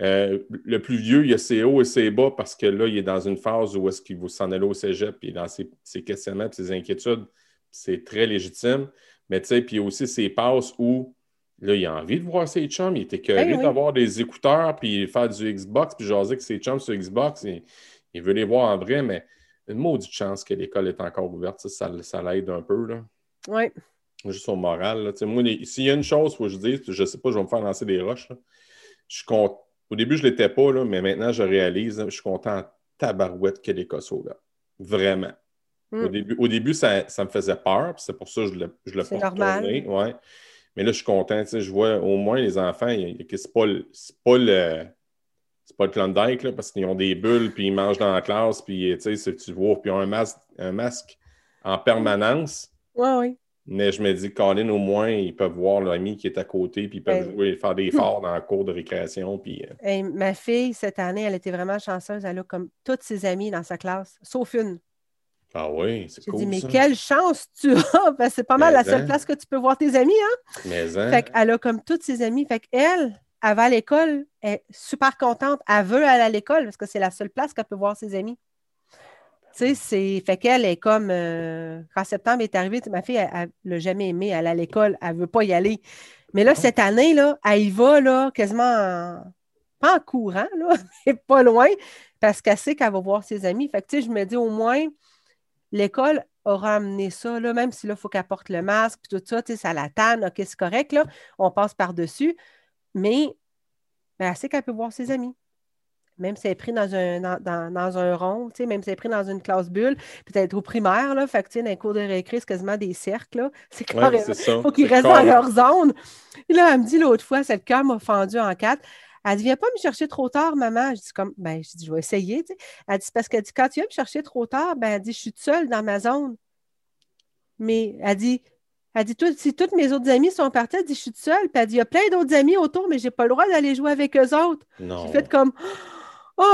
Euh, le plus vieux, il a ses hauts et ses bas parce que là, il est dans une phase où est-ce qu'il veut s'en aller au cégep, puis dans ses, questionnements, ses inquiétudes, c'est très légitime. Mais tu sais, puis aussi ses passes où là, il a envie de voir ses chums, il était curieux ben d'avoir des écouteurs, puis faire du Xbox, puis jaser avec ses chums sur Xbox. Il, il veut les voir en vrai, mais une maudite chance que l'école est encore ouverte. Ça, ça, l'aide un peu. Là. Oui. Juste au moral. Là. Moi, s'il y a une chose, il faut que je dise, je ne sais pas, je vais me faire lancer des roches. Je suis content. Au début, je ne l'étais pas, là, mais maintenant, je réalise, je suis content tabarouette que soit ouverte. Vraiment. Au hmm. début, au début ça, me faisait peur, c'est pour ça que je le, je le C'est normal. Ouais. Mais là, je suis content. Je vois au moins les enfants, c'est pas, pas le. C'est pas le Klondike, là, parce qu'ils ont des bulles, puis ils mangent dans la classe, puis tu vois, puis ils ont un masque, un masque en permanence. Oui, oui. Mais je me dis, Colin, au moins, ils peuvent voir l'ami qui est à côté, puis ils peuvent ben, jouer, faire des efforts dans la cour de récréation. Puis, euh. ma fille, cette année, elle était vraiment chanceuse. Elle a comme toutes ses amies dans sa classe, sauf une. Ah oui, c'est cool. Dit, mais quelle chance tu as! C'est pas mal la seule hein? place que tu peux voir tes amis, hein? Mais hein? Fait qu'elle a comme toutes ses amies. Fait qu'elle, elle va à l'école, elle est super contente. Elle veut aller à l'école parce que c'est la seule place qu'elle peut voir ses amis. Tu sais, c'est. Fait qu'elle est comme. Euh, quand septembre est arrivé, ma fille, elle l'a jamais aimé aller à l'école. Elle ne veut pas y aller. Mais là, cette année, là, elle y va là, quasiment pas en courant, là, mais pas loin, parce qu'elle sait qu'elle va voir ses amis. Fait que, tu sais, je me dis au moins, l'école aura amené ça, là, même si là, il faut qu'elle porte le masque, puis tout ça, tu sais, ça la tanne, OK, c'est correct, là, on passe par-dessus, mais ben, elle sait qu'elle peut voir ses amis. Même si elle est prise dans un, dans, un rond, tu sais, même si elle est prise dans une classe bulle, peut-être au primaire, là, fait que, tu sais, dans les cours de récré, c'est quasiment des cercles, là. C'est carrément, il faut qu'ils restent dans leur zone. Et là, elle me dit l'autre fois, cette cœur m'a fendu en quatre. Elle dit, viens pas me chercher trop tard, maman. Je dis, comme, ben, je dis, je vais essayer. Elle dit, parce qu'elle dit, quand tu viens me chercher trop tard, ben, elle dit, je suis seule dans ma zone. Mais elle dit, elle dit, si toutes mes autres amis sont partis, elle dit, je suis seule. Puis elle dit, il y a plein d'autres amis autour, mais je n'ai pas le droit d'aller jouer avec eux autres. J'ai fait comme, oh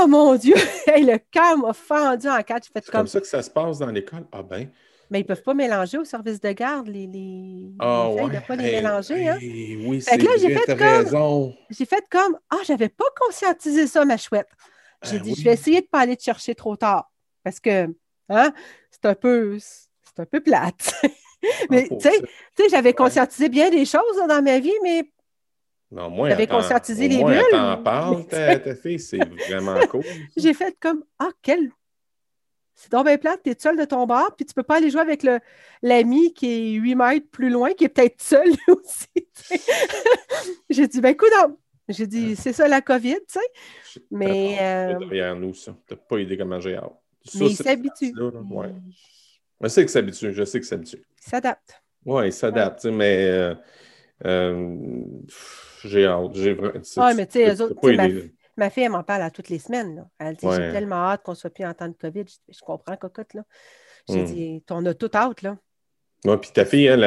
mon Dieu, le cœur m'a fendu en quatre. C'est comme... comme ça que ça se passe dans l'école? Ah ben, mais ils ne peuvent pas mélanger au service de garde les. les... Ah, ouais. Ils ne peuvent pas les mélanger. hein? oui, c'est vrai, j'ai fait, comme... J'ai fait comme Ah, j'avais pas conscientisé ça, ma chouette. J'ai ben dit, je vais essayer de ne pas aller te chercher trop tard. Parce que hein, c'est un peu c'est un peu plate. mais ah, tu sais, j'avais conscientisé bien des choses dans ma vie, mais non, moi, j'avais conscientisé les bulles? t'en parles, ta, fille, c'est vraiment cool. J'ai fait comme Ah, quelle c'est donc bien plate, tu es seul de ton bar, puis tu peux pas aller jouer avec l'ami qui est 8 mètres plus loin, qui est peut-être seul lui aussi. J'ai dit, ben écoute, j'ai dit, c'est ça la COVID, tu sais. Mais. Euh... derrière nous, ça. T'as pas idée comment j'ai hâte. mais il s'habitue. Ouais. Je sais qu'il s'habitue, je sais qu'il s'habitue. Il s'adapte. Oui, il s'adapte, mais euh, euh, j'ai hâte. Oui, mais tu sais, autres, Ma fille, elle m'en parle à toutes les semaines. Là. Elle dit J'ai tellement hâte qu'on ne soit plus en temps de COVID. Je, comprends, cocotte. Là. J'ai hmm. dit On a tout hâte. Là. Oui, puis ta fille, elle,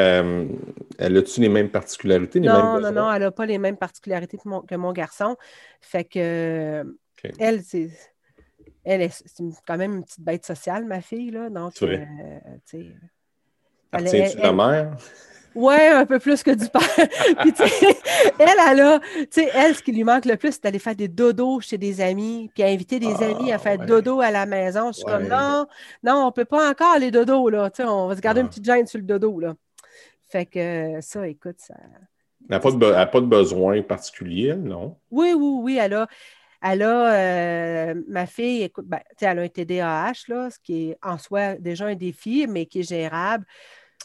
elle a-tu les mêmes particularités? Les non, non, non, elle n'a pas les mêmes particularités que mon, que mon garçon. Fait que elle, c'est. Elle est, quand même une petite bête sociale, ma fille. Là, donc, euh, tu sais. Elle, elle, la mère? Ouais, un peu plus que du père. Puis, elle, elle a, tu sais, elle, ce qui lui manque le plus, c'est d'aller faire des dodos chez des amis, puis inviter des amis à ah, faire dodo à la maison. Je suis comme, non, non, on peut pas encore les dodos, là. Tu sais, on va se garder une petite gêne sur le dodo, là. Fait que ça, écoute, ça. Elle n'a pas, pas, de besoin particulier, non? Oui, oui, oui, elle a. Elle a, euh, ma fille, écoute, ben, elle a un TDAH, là, ce qui est en soi déjà un défi, mais qui est gérable.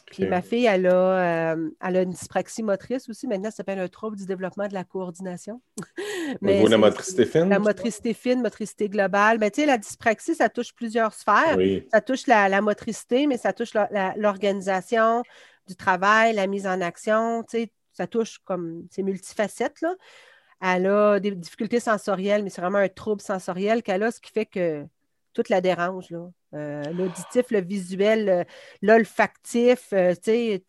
Puis ma fille, elle a, euh, elle a une dyspraxie motrice aussi. Maintenant, ça s'appelle un trouble du développement de la coordination. Mais la motricité fine? La motricité fine, motricité globale. Mais tu sais, la dyspraxie, ça touche plusieurs sphères. Ça touche la, motricité, mais ça touche l'organisation du travail, la mise en action. Tu sais, ça touche comme, c'est multifacette, là. Elle a des difficultés sensorielles, mais c'est vraiment un trouble sensoriel qu'elle a, ce qui fait que tout la dérange. Là. Euh, l'auditif, le visuel, l'olfactif, euh,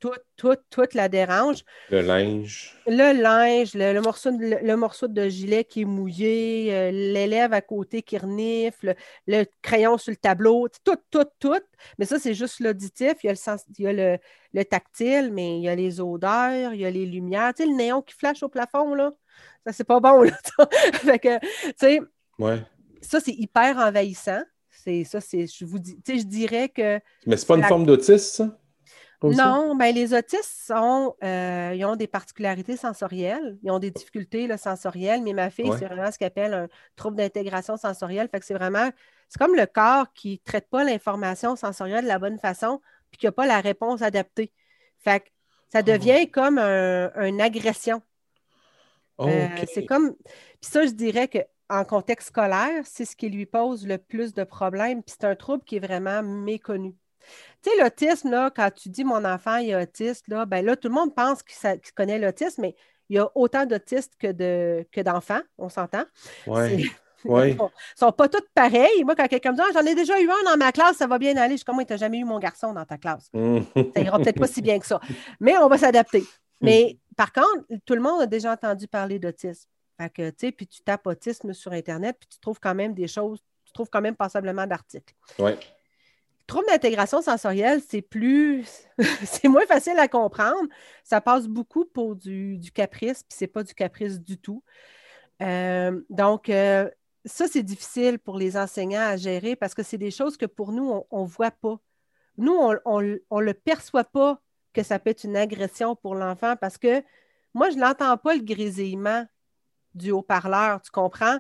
tout, tout, tout la dérange. Le linge. Le linge, le, morceau, de, le, morceau de gilet qui est mouillé, euh, l'élève à côté qui renifle, le, crayon sur le tableau, tout, tout, tout. Mais ça, c'est juste l'auditif. Il y a, le, sens, il y a le, tactile, mais il y a les odeurs, il y a les lumières. Tu sais, le néon qui flash au plafond, là, ça, c'est pas bon, là. fait que, tu sais, ouais. ça, c'est hyper envahissant. C'est ça, c'est, je vous dis, je dirais que. Mais c'est pas une forme d'autisme, ça? Non, ben, les autistes sont, euh, ils ont des particularités sensorielles, ils ont des difficultés sensorielles, mais ma fille, c'est vraiment ce qu'elle appelle un trouble d'intégration sensorielle. Fait que c'est vraiment, c'est comme le corps qui ne traite pas l'information sensorielle de la bonne façon, puis qui n'a pas la réponse adaptée. Fait que ça ah. devient comme une agression. Euh, c'est comme. Puis ça, je dirais qu'en contexte scolaire, c'est ce qui lui pose le plus de problèmes. Puis c'est un trouble qui est vraiment méconnu. Tu sais, l'autisme, là, quand tu dis mon enfant est autiste, là, ben là, tout le monde pense qu'il connaît l'autisme, mais il y a autant d'autistes que, de, que d'enfants, on s'entend. Oui. Oui. Ils ne sont pas tous pareils. Moi, quand quelqu'un me dit ah, J'en ai déjà eu un dans ma classe, ça va bien aller. Je suis comme tu n'as jamais eu mon garçon dans ta classe. ça ira peut-être pas si bien que ça. Mais on va s'adapter. Mais par contre, tout le monde a déjà entendu parler d'autisme. Fait que, tu sais, puis tu tapes autisme sur Internet, puis tu trouves quand même des choses, tu trouves quand même passablement d'articles. Oui. Trouble d'intégration sensorielle, c'est plus, c'est moins facile à comprendre. Ça passe beaucoup pour du, caprice, puis c'est pas du caprice du tout. Euh, donc, euh, ça, c'est difficile pour les enseignants à gérer parce que c'est des choses que pour nous, on ne voit pas. Nous, on ne le perçoit pas que ça peut être une agression pour l'enfant parce que moi, je n'entends pas le grésillement du haut-parleur, tu comprends?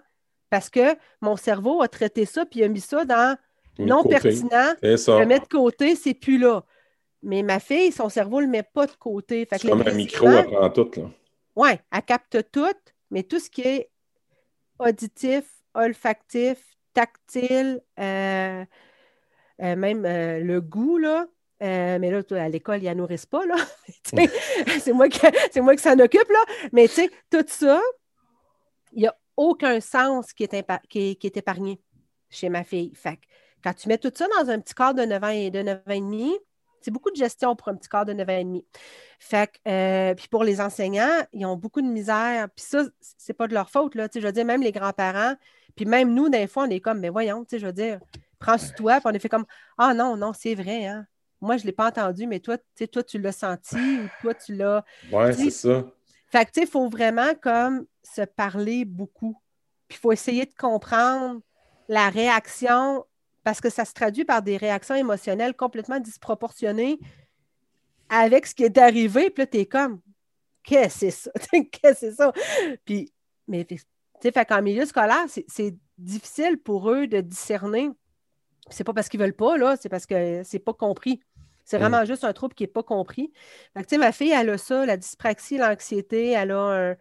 Parce que mon cerveau a traité ça puis a mis ça dans non pertinent, le met de côté, c'est plus là. Mais ma fille, son cerveau ne le met pas de côté. C'est comme un micro, elle prend tout. Oui, elle capte tout, mais tout ce qui est auditif, olfactif, tactile, euh, euh, même euh, le goût, là. mais là, à l'école, ils ne nourrissent pas, là. c'est moi, qui, moi qui s'en occupe, là. Mais tu sais, tout ça, il n'y a aucun sens qui est, qui, qui est, épargné chez ma fille. Fait quand tu mets tout ça dans un petit corps de 9 ans et de 9 ans et demi, c'est beaucoup de gestion pour un petit corps de 9 ans et demi. Fait que, euh, puis pour les enseignants, ils ont beaucoup de misère. Puis ça, c'est pas de leur faute, là. Tu sais, je veux dire, même les grands-parents, puis même nous, des fois, on est comme, mais voyons, tu sais, je veux dire, prends sur toi, puis on est fait comme, ah non, non, c'est vrai, hein. Moi, je ne l'ai pas entendu, mais toi, toi, tu l'as senti ou toi, tu l'as. Oui, c'est ça. Fait tu sais, il faut vraiment comme se parler beaucoup. Puis il faut essayer de comprendre la réaction parce que ça se traduit par des réactions émotionnelles complètement disproportionnées avec ce qui est arrivé. Puis là, tu es comme, qu'est-ce que c'est ça? qu'est-ce que c'est ça? Puis, mais, tu sais, fait qu'en milieu scolaire, c'est difficile pour eux de discerner. C'est pas parce qu'ils veulent pas, là, c'est parce que c'est pas compris. C'est vraiment juste un trouble qui n'est pas compris. Fait que, ma fille, elle a ça, la dyspraxie, l'anxiété, elle a un.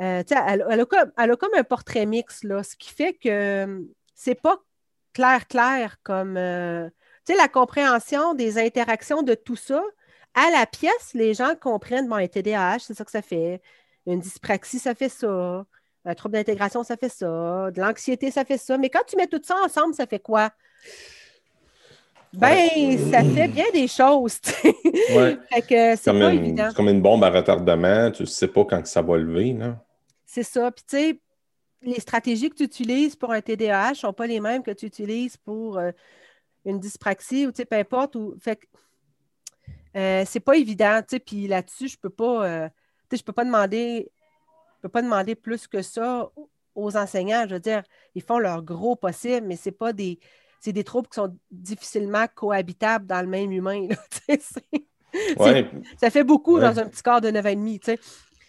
Euh, elle, elle, a comme, elle, a comme, un portrait mix, là, ce qui fait que c'est pas clair, clair, comme, euh, tu sais, la compréhension des interactions de tout ça. À la pièce, les gens comprennent, bon, un TDAH, c'est ça que ça fait. Une dyspraxie, ça fait ça. Un trouble d'intégration, ça fait ça. De l'anxiété, ça fait ça. Mais quand tu mets tout ça ensemble, ça fait quoi? Ben, ça fait bien des choses. Ouais. c'est pas évident. C'est comme une bombe à retardement. Tu ne sais pas quand ça va lever, non? C'est ça. Puis, tu sais, les stratégies que tu utilises pour un TDAH ne sont pas les mêmes que tu utilises pour euh, une dyspraxie ou peu importe. Ou, fait euh, c'est pas évident. Puis là-dessus, je peux pas. Euh, je peux pas demander. peux pas demander plus que ça aux enseignants. Je veux dire, ils font leur gros possible, mais c'est pas des. C'est des troubles qui sont difficilement cohabitables dans le même humain. ça fait beaucoup dans un petit corps de 9 ans et demi.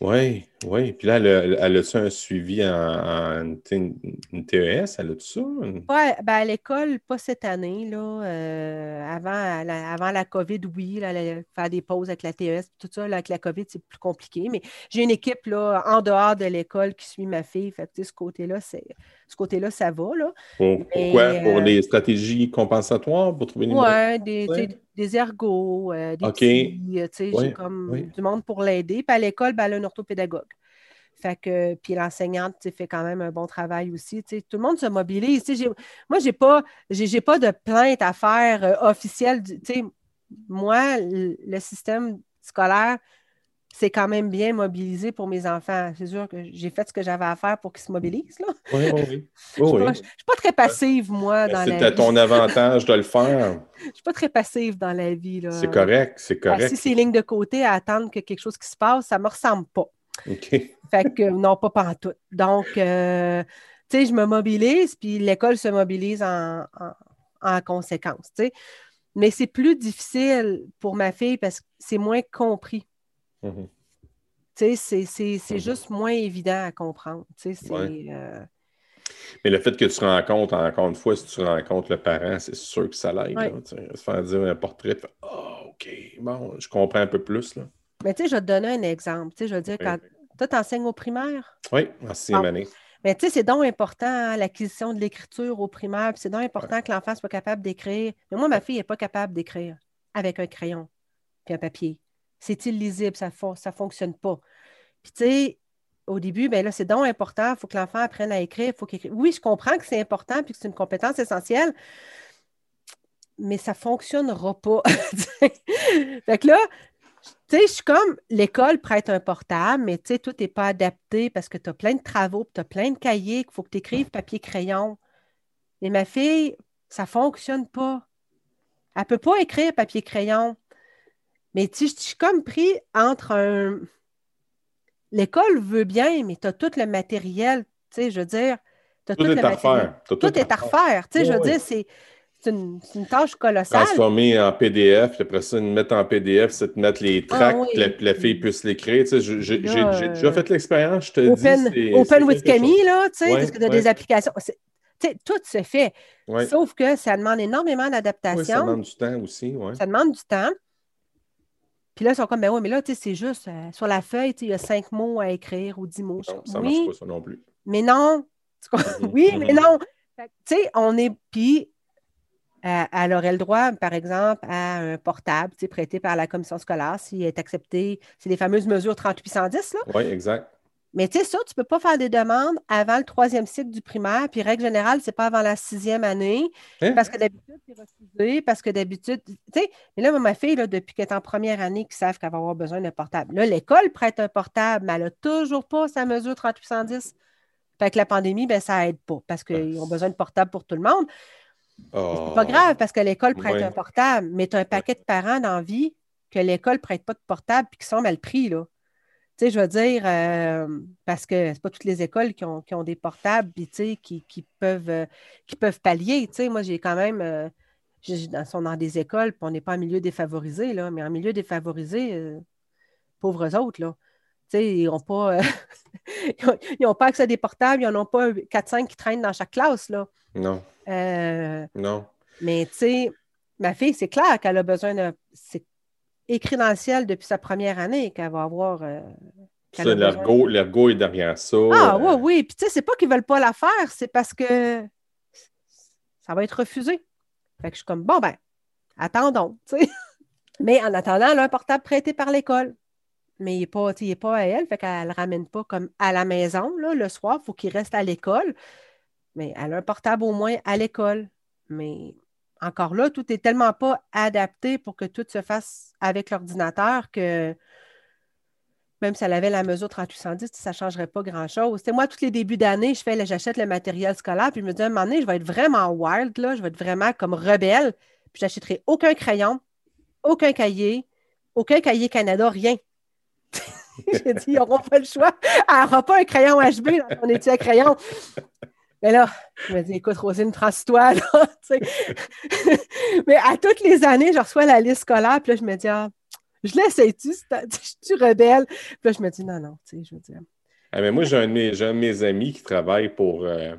Oui, oui. Puis là, elle a, elle un suivi en, en une TES? Elle a tout ça? Oui, ben à l'école, pas cette année. Là, euh, avant, la, avant la COVID, oui, là, elle faire des pauses avec la TES, tout ça. Là, avec la COVID, c'est plus compliqué. Mais j'ai une équipe là, en dehors de l'école qui suit ma fille. Fait ce côté-là, c'est ce côté-là, ça va. Là. pourquoi? pour euh, les stratégies compensatoires pour trouver une Oui, des, des, ergots, euh, des petits, euh, j'ai comme du monde pour l'aider. Puis à l'école, ben, elle a un orthopédagogue. Fait que, puis l'enseignante fait quand même un bon travail aussi. Tout le monde se mobilise. Moi, je n'ai pas, pas de plainte à faire officielle. Moi, le système scolaire, c'est quand même bien mobilisé pour mes enfants. C'est sûr que j'ai fait ce que j'avais à faire pour qu'ils se mobilisent. Là. Oui, oui, oui. je ne suis, pas très passive, moi, dans la vie. C'était ton avantage de le faire. Je ne suis pas très passive dans la vie. C'est correct, c'est correct. si c'est ligne de côté à attendre que quelque chose qui se passe, ça ne me ressemble pas. OK. Fait que non, pas tout. Donc, euh, tu sais, je me mobilise, puis l'école se mobilise en, en, conséquence, tu sais. Mais c'est plus difficile pour ma fille parce que c'est moins compris. Tu sais, c'est mm-hmm. juste moins évident à comprendre. Euh, Mais le fait que tu rencontres, encore une fois, si tu rencontres le parent, c'est sûr que ça l'aide. Se faire dire un portrait, oh, OK, bon, je comprends un peu plus. Là. Mais tu sais, je vais te donner un exemple. Tu sais, je veux dire, quand toi, tu enseignes au primaire? Oui, en sixième année. Mais tu sais, c'est donc important, hein, l'acquisition de l'écriture au primaire, c'est donc important que l'enfant soit capable d'écrire. Mais moi, ma fille n'est pas capable d'écrire avec un crayon puis un papier. C'est illisible, ça ne fonctionne pas. Puis tu sais, au début, ben là, c'est donc important, il faut que l'enfant apprenne à écrire, faut qu'il Oui, je comprends que c'est important puis que c'est une compétence essentielle, mais ça ne fonctionnera pas. fait que là, tu sais, je suis comme l'école prête un portable, mais tu sais, tout n'est pas adapté parce que tu as plein de travaux, tu as plein de cahiers qu'il faut que tu écrives papier-crayon. Et ma fille, ça ne fonctionne pas. Elle ne peut pas écrire papier-crayon. Mais tu sais, je suis comme pris entre un. L'école veut bien, mais tu as tout le matériel, tu sais, je veux dire. Tout, tout, est à refaire. Tout, est à refaire. Tu sais, je veux dire, c'est c'est une, tâche colossale. Transformer en PDF, après ça, mettre en PDF, c'est de mettre les ah tracts, que la, fille puisse l'écrire. Tu sais, j'ai déjà fait l'expérience, je te open, dis. Open with Camille, là, tu sais, parce que tu as des applications. tout se fait. Sauf que ça demande énormément d'adaptation. ça demande du temps aussi. Ça demande du temps. Puis là, ils sont comme, ben oui, mais là, tu sais, c'est juste, euh, sur la feuille, il y a cinq mots à écrire ou dix mots. Non, ça ne marche pas, ça non plus. Mais non. oui, mais non. Tu sais, on est. Puis elle aurait le droit, par exemple, à un portable prêté par la commission scolaire s'il est accepté. C'est les fameuses mesures 3810. Là. Oui, exact. Mais tu sais, ça, tu ne peux pas faire des demandes avant le troisième cycle du primaire. Puis, règle générale, ce n'est pas avant la sixième année. Hein? Parce que d'habitude, c'est refusé. Parce que d'habitude, tu sais, mais là, ma fille, là, depuis qu'elle est en première année, qui savent qu'elle va avoir besoin d'un portable. Là, l'école prête un portable, mais elle n'a toujours pas sa mesure 3810. Fait que la pandémie, ben, ça n'aide pas parce qu'ils ont besoin de portable pour tout le monde. C'est pas grave parce que l'école prête un portable, mais tu as un paquet de parents d'envie que l'école ne prête pas de portable et qui sont mal pris. Là. Tu sais, je veux dire, euh, parce que c'est pas toutes les écoles qui ont, des portables puis, qui, qui, peuvent, euh, qui peuvent pallier. Tu sais, moi, j'ai quand même. Euh, sont dans des écoles, puis on n'est pas en milieu défavorisé, là, mais en milieu défavorisé, pauvres autres, là. Tu sais, ils n'ont pas, ils ont pas accès à des portables, ils n'en ont pas 4-5 qui traînent dans chaque classe. Là. Non. Euh, non. Mais tu sais, ma fille, c'est clair qu'elle a besoin de. C'est écrit dans le ciel depuis sa première année qu'elle va avoir. Euh, l'ergot est derrière ça. Ah, oui, oui. Puis tu sais, c'est pas qu'ils veulent pas la faire, c'est parce que ça va être refusé. Fait que je suis comme, bon, ben, attendons, tu sais. Mais en attendant, elle a un portable prêté par l'école. Mais il n'est pas, pas à elle, fait qu'elle ne le ramène pas comme à la maison, là, le soir, il faut qu'il reste à l'école. Mais elle a un portable au moins à l'école. Mais encore là, tout n'est tellement pas adapté pour que tout se fasse avec l'ordinateur que même si elle avait la mesure 3810, ça ne changerait pas grand-chose. Moi, tous les débuts d'année, je fais, j'achète le matériel scolaire, puis je me dis, à un moment donné, je vais être vraiment wild, je vais être vraiment comme rebelle, puis je n'achèterai aucun crayon, aucun cahier, aucun cahier Canada, rien. J'ai dit, ils n'auront pas le choix. Elle n'aura pas un crayon HB dans son étui à crayon. Mais là, je me dis, écoute, Rosine, trans-toi, Mais à toutes les années, je reçois la liste scolaire, puis là, je me dis, ah, je l'essaie-tu? Je suis rebelle? Puis là, je me dis, non, non, tu sais, je veux dire. Ah, mais moi, j'ai un, de mes amis qui travaille pour euh,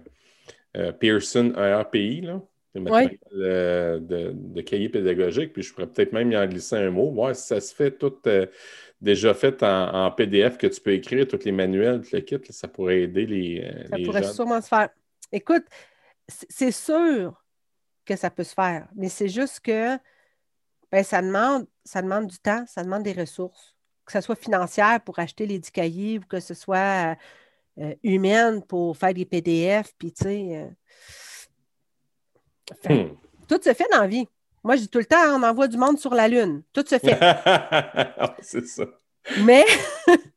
euh, Pearson ERPI, là. Euh, de, de, cahier pédagogique, puis je pourrais peut-être même y en glisser un mot, voir si ça se fait tout déjà fait en, PDF que tu peux écrire, tous les manuels, tout le kit, ça pourrait aider les. Ça pourrait sûrement se faire. Écoute, c'est sûr que ça peut se faire, mais c'est juste que ben, ça, demande, ça demande du temps, ça demande des ressources, que ce soit financière pour acheter les 10 cahiers ou que ce soit euh, humaine pour faire des PDF, puis tu sais. Euh, hmm. Tout se fait dans la vie. Moi, je dis tout le temps, on envoie du monde sur la Lune. Tout se fait. c'est ça. Mais.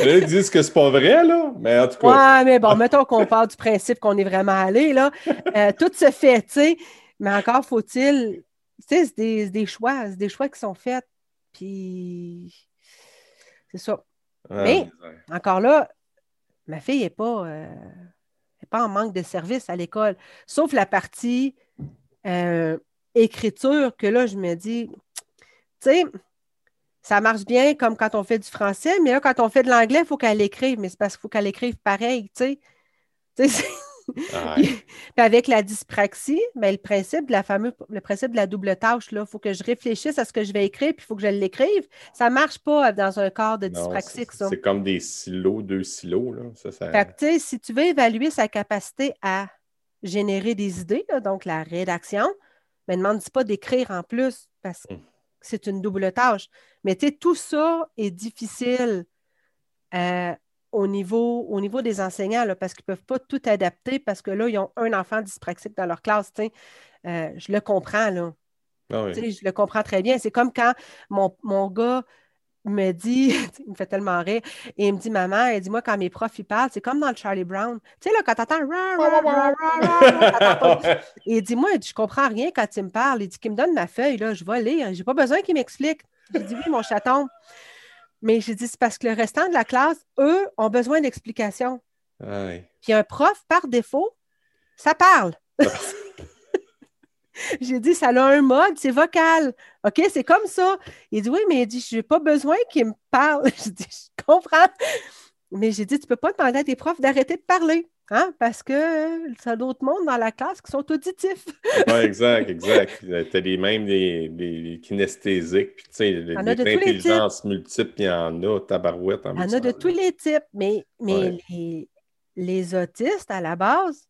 Ils disent que c'est pas vrai, là. Mais en tout cas. Ouais, mais bon, mettons qu'on parle du principe qu'on est vraiment allé, là. Euh, tout se fait, tu sais. Mais encore faut-il. Tu sais, c'est des, choix. C'est des choix qui sont faits. Puis. C'est ça. Ah, mais, encore là, ma fille n'est pas, euh, pas en manque de service à l'école. Sauf la partie euh, écriture que là, je me dis, tu sais, ça marche bien comme quand on fait du français, mais là, quand on fait de l'anglais, il faut qu'elle écrive, mais c'est parce qu'il faut qu'elle écrive pareil, tu sais. puis avec la dyspraxie, ben, le principe de la fameuse, le principe de la double tâche, il faut que je réfléchisse à ce que je vais écrire, puis il faut que je l'écrive. Ça ne marche pas dans un corps de dyspraxique, ça. C'est comme des silos, deux silos. Là. Ça, ça... Fait si tu veux évaluer sa capacité à générer des idées, donc la rédaction, mais ne demande pas d'écrire en plus parce que hum. C'est une double tâche. Mais tu sais, tout ça est difficile euh, au, niveau, au niveau des enseignants parce qu'ils ne peuvent pas tout adapter parce que là, ils ont un enfant dyspraxique dans leur classe. Euh, je le comprends. Là. Ah je le comprends très bien. C'est comme quand mon, mon gars me dit, il me fait tellement rire, et il me dit, maman, elle dit, moi, quand mes profs, ils parlent, c'est comme dans le Charlie Brown. Tu sais, là, quand t'entends, et il dit, moi, je comprends rien quand il me parle. Il dit qu'il me donne ma feuille, là, je vais lire. J'ai pas besoin qu'il m'explique. J'ai dit, oui, mon chaton. Mais j'ai dit, c'est parce que le restant de la classe, eux, ont besoin d'explications. Puis un prof, par défaut, ça parle. J'ai dit, ça a un mode, c'est vocal. OK, c'est comme ça. Il dit, oui, mais il dit, je n'ai pas besoin qu'il me parle. Je dis, je comprends. Mais j'ai dit, tu ne peux pas demander à tes profs d'arrêter de parler. Hein? Parce que ça a d'autres mondes dans la classe qui sont auditifs. oui, exact, exact. Tu as les mêmes des, kinesthésiques, puis tu sais, les, intelligences multiples, il y en a, tabarouette en Il y en a de tous les types, mais, mais les, les autistes, à la base,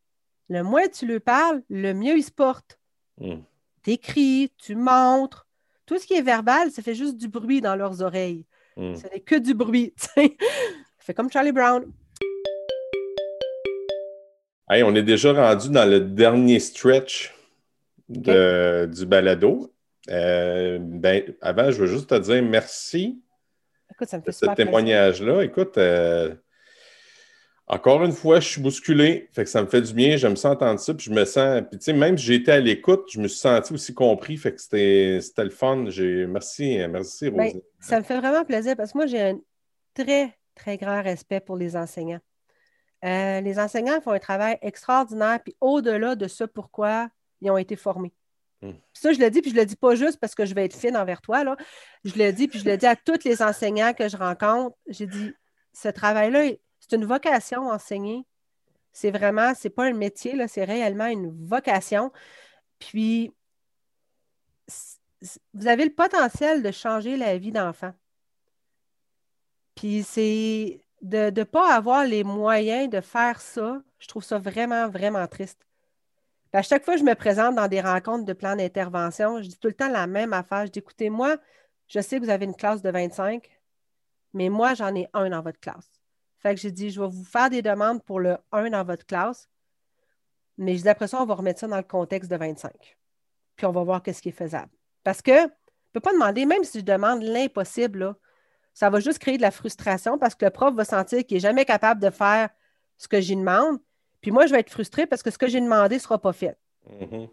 le moins tu leur parles, le mieux ils se portent. Hmm. Tu écris, tu montres. Tout ce qui est verbal, ça fait juste du bruit dans leurs oreilles. Hmm. Ce n'est que du bruit. fait comme Charlie Brown. on est déjà rendu dans le dernier stretch du balado. Euh, ben, avant, je veux juste te dire merci Écoute, ça me fait de ce témoignage-là. Écoute, euh, encore une fois, je suis bousculé, fait que ça me fait du bien, j'aime ça entendre ça, puis je me sens, puis tu sais, même si été à l'écoute, je me suis senti aussi compris, fait que c'était le fun. Merci, merci ben, Rosie. ça me fait vraiment plaisir parce que moi, j'ai un très, très grand respect pour les enseignants. Euh, les enseignants font un travail extraordinaire, puis au-delà de ce pourquoi ils ont été formés. Hmm. Ça, je le dis, puis je le dis pas juste parce que je vais être fine envers toi, là. Je le dis, puis je le dis à tous les enseignants que je rencontre. J'ai dit, ce travail-là, c'est une vocation enseigner. C'est vraiment, c'est pas un métier, c'est réellement une vocation. Puis, vous avez le potentiel de changer la vie d'enfant. Puis, c'est de ne pas avoir les moyens de faire ça, je trouve ça vraiment, vraiment triste. à chaque fois que je me présente dans des rencontres de plan d'intervention, je dis tout le temps la même affaire. Je dis, écoutez, moi, je sais que vous avez une classe de 25, mais moi, j'en ai un dans votre classe. Fait que j'ai dit, je vais vous faire des demandes pour le 1 dans votre classe, mais je dis, après ça, on va remettre ça dans le contexte de 25. Puis on va voir qu'est-ce qui est faisable. Parce que je ne peux pas demander, même si je demande l'impossible, ça va juste créer de la frustration parce que le prof va sentir qu'il n'est jamais capable de faire ce que j'y demande. Puis moi, je vais être frustrée parce que ce que j'ai demandé ne sera pas fait. Mm-hmm.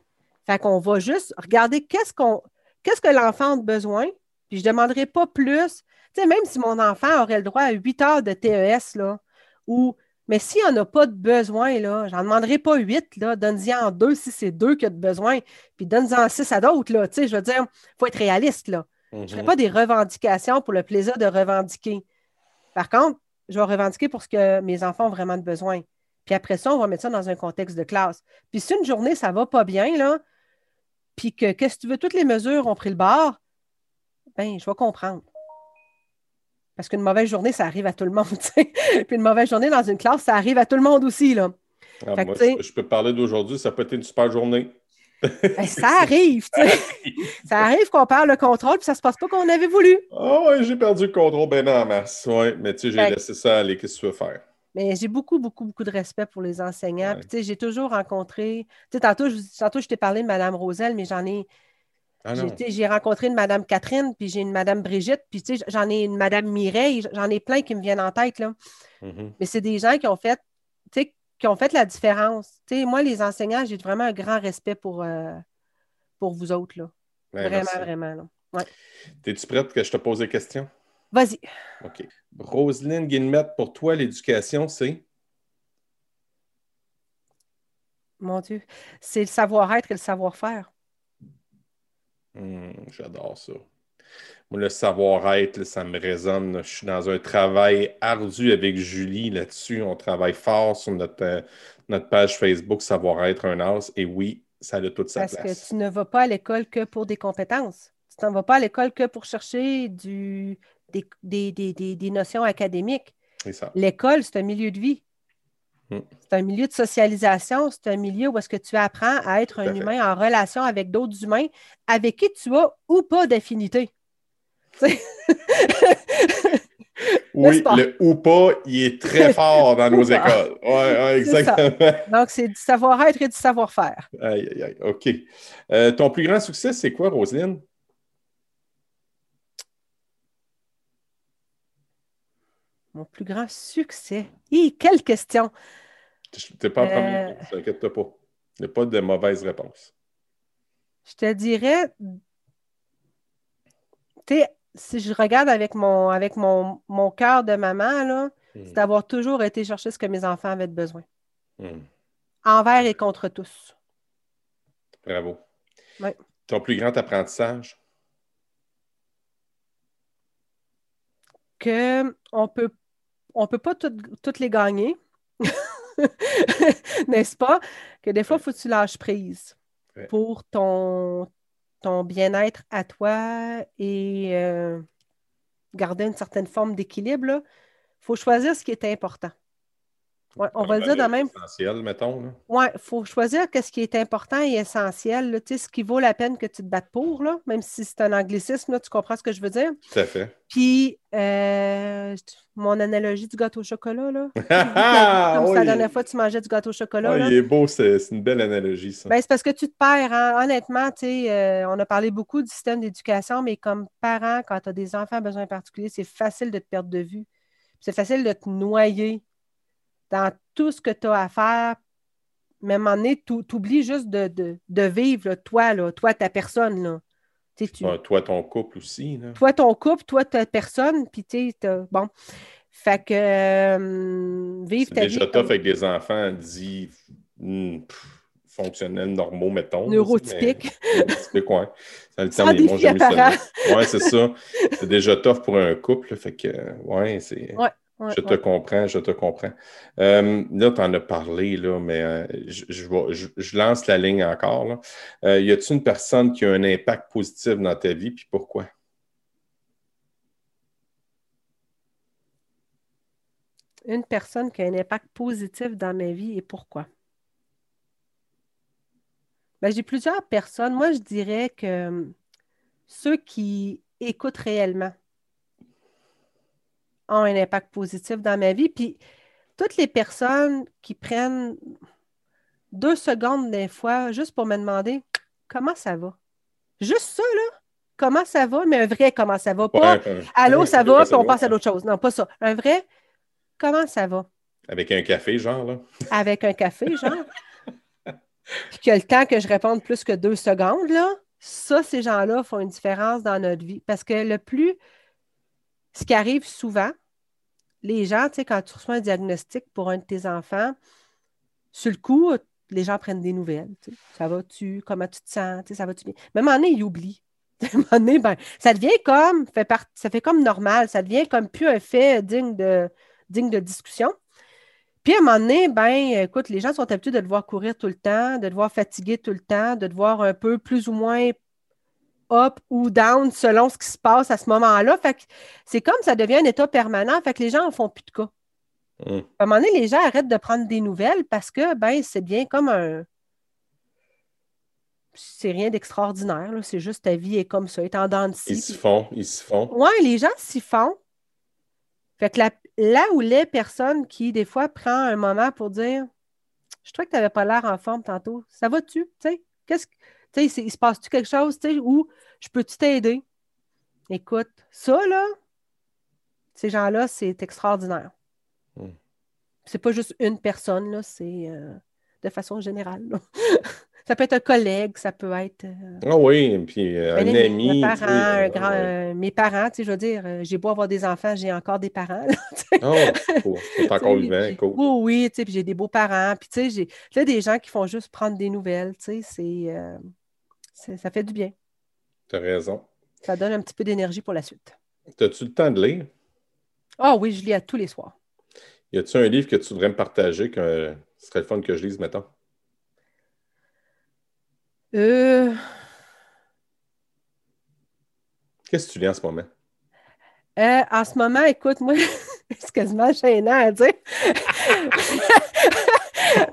Fait qu'on va juste regarder qu'est-ce qu'on qu'est-ce que l'enfant a besoin, puis je ne demanderai pas plus même si mon enfant aurait le droit à 8 heures de TES, là, ou, mais s'il n'y en a pas de besoin, là, j'en demanderai pas 8, là, donne-y en deux si c'est deux qui a de besoin, puis donne-en six à d'autres, là, tu sais, je veux dire, il faut être réaliste, là. Je ne ferai mhm. pas des revendications pour le plaisir de revendiquer. Par contre, je vais revendiquer pour ce que mes enfants ont vraiment de besoin. Puis après ça, on va mettre ça dans un contexte de classe. Puis si une journée, ça ne va pas bien, là, puis que, qu'est-ce que tu veux, toutes les mesures ont pris le bord, ben, je vais comprendre. Parce qu'une mauvaise journée, ça arrive à tout le monde. Puis une mauvaise journée dans une classe, ça arrive à tout le monde aussi. Là. Ah, je peux parler d'aujourd'hui, ça peut être une super journée. Ben, ça arrive, ça arrive qu'on perd le contrôle, puis ça se passe pas qu'on avait voulu. Ah oh, ouais, j'ai perdu le contrôle ben en masse. Ouais, mais tu sais, j'ai laissé ça aller. Qu'est-ce que tu veux faire? Mais j'ai beaucoup, beaucoup, beaucoup de respect pour les enseignants. Puis tu sais, j'ai toujours rencontré. Tu sais, tantôt, je, tantôt, je t'ai parlé de Mme Roselle, mais j'en ai ah j'ai rencontré une Madame Catherine, puis j'ai une Madame Brigitte, puis j'en ai une Madame Mireille, j'en ai plein qui me viennent en tête. Là. Mm-hmm. Mais c'est des gens qui ont fait, qui ont fait la différence. moi, les enseignants, j'ai vraiment un grand respect pour, euh, pour vous autres. Là. vraiment, vraiment. Ouais. Es-tu prête que je te pose des questions? Vas-y. OK. Roselyne Guillemette, pour toi, l'éducation, c'est? Mon Dieu, c'est le savoir-être et le savoir-faire. Hmm, j'adore ça. Moi, le savoir-être, ça me résonne. Je suis dans un travail ardu avec Julie là-dessus. On travaille fort sur notre, euh, notre page Facebook Savoir-être un as. Et oui, ça a toute sa place. Parce que tu ne vas pas à l'école que pour des compétences. Tu n'en vas pas à l'école que pour chercher du, des, des, notions académiques. L'école, c'est un milieu de vie. Hmm. C'est un milieu de socialisation, c'est un milieu où est-ce que tu apprends à être un humain en relation avec d'autres humains avec qui tu as ou pas d'affinité. oui, le ou pas, il est très fort dans nos écoles. Oui, exactement. Donc, c'est du savoir-être et du savoir-faire. Aïe, aïe, aïe. OK. Euh, ton plus grand succès, c'est quoi, Roselyne? Mon plus grand succès. Hi, quelle question! Tu n'es pas en premier, ne euh, t'inquiète pas. Il n'y a pas de mauvaise réponse. Je te dirais, tu si je regarde avec mon, avec mon, mon cœur de maman, là, hmm. c'est d'avoir toujours été chercher ce que mes enfants avaient besoin. Hmm. Envers et contre tous. Bravo. Ton plus grand apprentissage? Qu'on peut on ne peut pas toutes les gagner, n'est-ce pas? Que des fois, il faut que tu lâches prise pour ton, ton bien-être à toi et euh, garder une certaine forme d'équilibre. Il faut choisir ce qui est important on va le dire de même. Essentiel, mettons. Oui, il faut choisir ce qui est important et essentiel, ce qui vaut la peine que tu te battes pour, là, même si c'est un anglicisme, tu comprends ce que je veux dire? Tout à fait. Puis, euh, mon analogie du gâteau au chocolat, là. Comme la dernière fois, tu mangeais du gâteau au chocolat. il est beau, c'est une belle analogie, ça. Ben, c'est parce que tu te perds. Hein. Honnêtement, euh, on a parlé beaucoup du système d'éducation, mais comme parent, quand tu as des enfants à besoins particuliers, c'est facile de te perdre de vue. C'est facile de te noyer dans tout ce que tu as à faire. Un moment donné, tu oublies juste de, vivre, toi, là, toi, ta personne. Là. Tu, toi, ton couple aussi. Là. Toi, ton couple, toi, ta personne, puis tu sais, bon. Fait que euh, vivre ta déjà tough avec des enfants dit hmm, fonctionnels, normaux, mettons. Neurotypiques. Neurotypiques, ouais. C'est le terme des Ouais, c'est ça. C'est déjà tough pour un couple. Fait que, ouais, c'est. Ouais je te comprends, je te comprends. Euh, là, tu en as parlé, là, mais euh, je, je, lance la ligne encore. Là. Euh, y a-t-il une personne qui a un impact positif dans ta vie, puis pourquoi? Une personne qui a un impact positif dans ma vie et pourquoi? Ben, j'ai plusieurs personnes. Moi, je dirais que ceux qui écoutent réellement ont un impact positif dans ma vie. Puis toutes les personnes qui prennent deux secondes des fois juste pour me demander comment ça va? Juste ça, là. Comment ça va, mais un vrai comment ça va? Pas allô, ça va, puis on passe à d'autres choses. Non, pas ça. Un vrai comment ça va? Avec un café, genre, là. Avec un café, genre. puis qu'il y a le temps que je réponde plus que deux secondes, là. Ça, ces gens-là font une différence dans notre vie. Parce que le plus ce qui arrive souvent, les gens, tu sais, quand tu reçois un diagnostic pour un de tes enfants, sur le coup, les gens prennent des nouvelles. Ça va-tu? Comment tu te sens? Ça va-tu bien? Même moment ils oublient. À un moment ben, ça devient comme, fait ça fait comme normal, ça devient comme plus un fait digne de, discussion. Puis à un moment donné, ben, écoute, les gens sont habitués de te voir courir tout le temps, de te voir fatiguer tout le temps, de te voir un peu plus ou moins up ou down selon ce qui se passe à ce moment-là. Fait que c'est comme ça devient un état permanent. Fait que les gens en font plus de cas. Hum. À un moment donné, les gens arrêtent de prendre des nouvelles parce que ben, c'est bien comme un. C'est rien d'extraordinaire. C'est juste ta vie est comme ça, est en dents Ils se font, ils se font. Oui, les gens s'y font. Fait que là où les personnes qui, des fois, prennent un moment pour dire Je trouvais que tu n'avais pas l'air en forme tantôt. Ça va-tu? Qu'est-ce que tu sais, il se passe-tu quelque chose, tu sais, ou je peux-tu t'aider? Écoute, ça, là, ces gens-là, c'est extraordinaire. Hmm. C'est pas juste une personne, là, c'est euh, de façon générale. ça peut être un collègue, ça peut être. Euh, ah oui, puis euh, un ami. mes parents, tu sais, je veux dire, j'ai beau avoir des enfants, j'ai encore des parents. oh, c'est encore vivant, cool. Oui, oui, tu sais, puis j'ai des beaux parents, puis tu sais, j'ai des gens qui font juste prendre des nouvelles, tu sais, c'est ça fait du bien. Tu as raison. Ça donne un petit peu d'énergie pour la suite. As-tu le temps de lire? Ah oui, je lis à tous les soirs. Y a-tu un livre que tu voudrais me partager que ce serait le fun que je lise, mettons? Euh... Qu'est-ce que tu lis en ce moment? Euh, en ce moment, écoute, moi, c'est quasiment gênant à dire.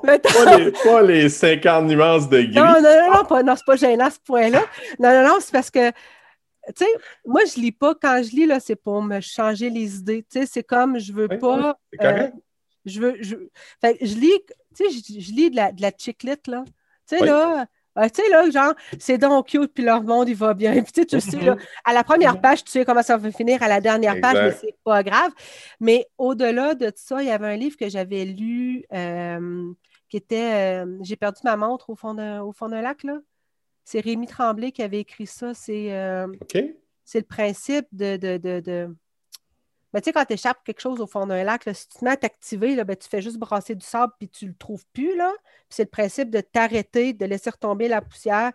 pas, les, 50 nuances de gris. Non, non, non, non, pas, non c'est pas gênant à ce point-là. Non, non, non, c'est parce que, tu sais, moi, je lis pas. Quand je lis, là, c'est pour me changer les idées. Tu sais, c'est comme, je veux pas. c'est correct. Euh, je veux. Je, fait, je lis, tu sais, je, lis de la, de la chiclette, là. Tu sais, là. tu sais, là, genre, c'est donc cute, puis leur monde, il va bien. Puis, tu sais, tu sais, là, à la première page, tu sais comment ça va finir, à la dernière page, mais c'est pas grave. Mais au-delà de ça, il y avait un livre que j'avais lu euh, qui était euh, J'ai perdu ma montre au fond d'un, au fond d'un lac, là. C'est Rémi Tremblay qui avait écrit ça. C'est, euh, c'est le principe de, de mais tu sais, quand tu échappes quelque chose au fond d'un lac, si tu te mets à t'activer, ben, tu fais juste brasser du sable puis tu ne le trouves plus. Là. c'est le principe de t'arrêter, de laisser retomber la poussière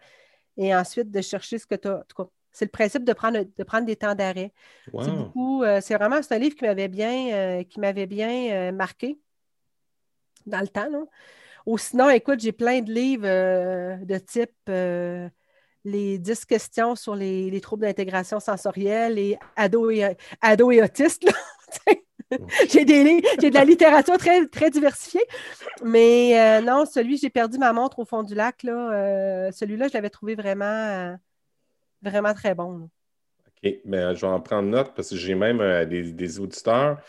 et ensuite de chercher ce que tu as. c'est le principe de prendre, de prendre des temps d'arrêt. C'est beaucoup, euh, c'est vraiment un livre qui m'avait bien, euh, qui m'avait bien euh, marqué dans le temps. Ou sinon, écoute, j'ai plein de livres de type les 10 questions sur les, troubles d'intégration sensorielle et ados et, ado et autistes. j'ai, des, j'ai de la littérature très, très diversifiée. Mais euh, non, celui, j'ai perdu ma montre au fond du lac. Là, euh, celui-là, je l'avais trouvé vraiment, euh, vraiment très bon. OK, mais je vais en prendre note parce que j'ai même des, auditeurs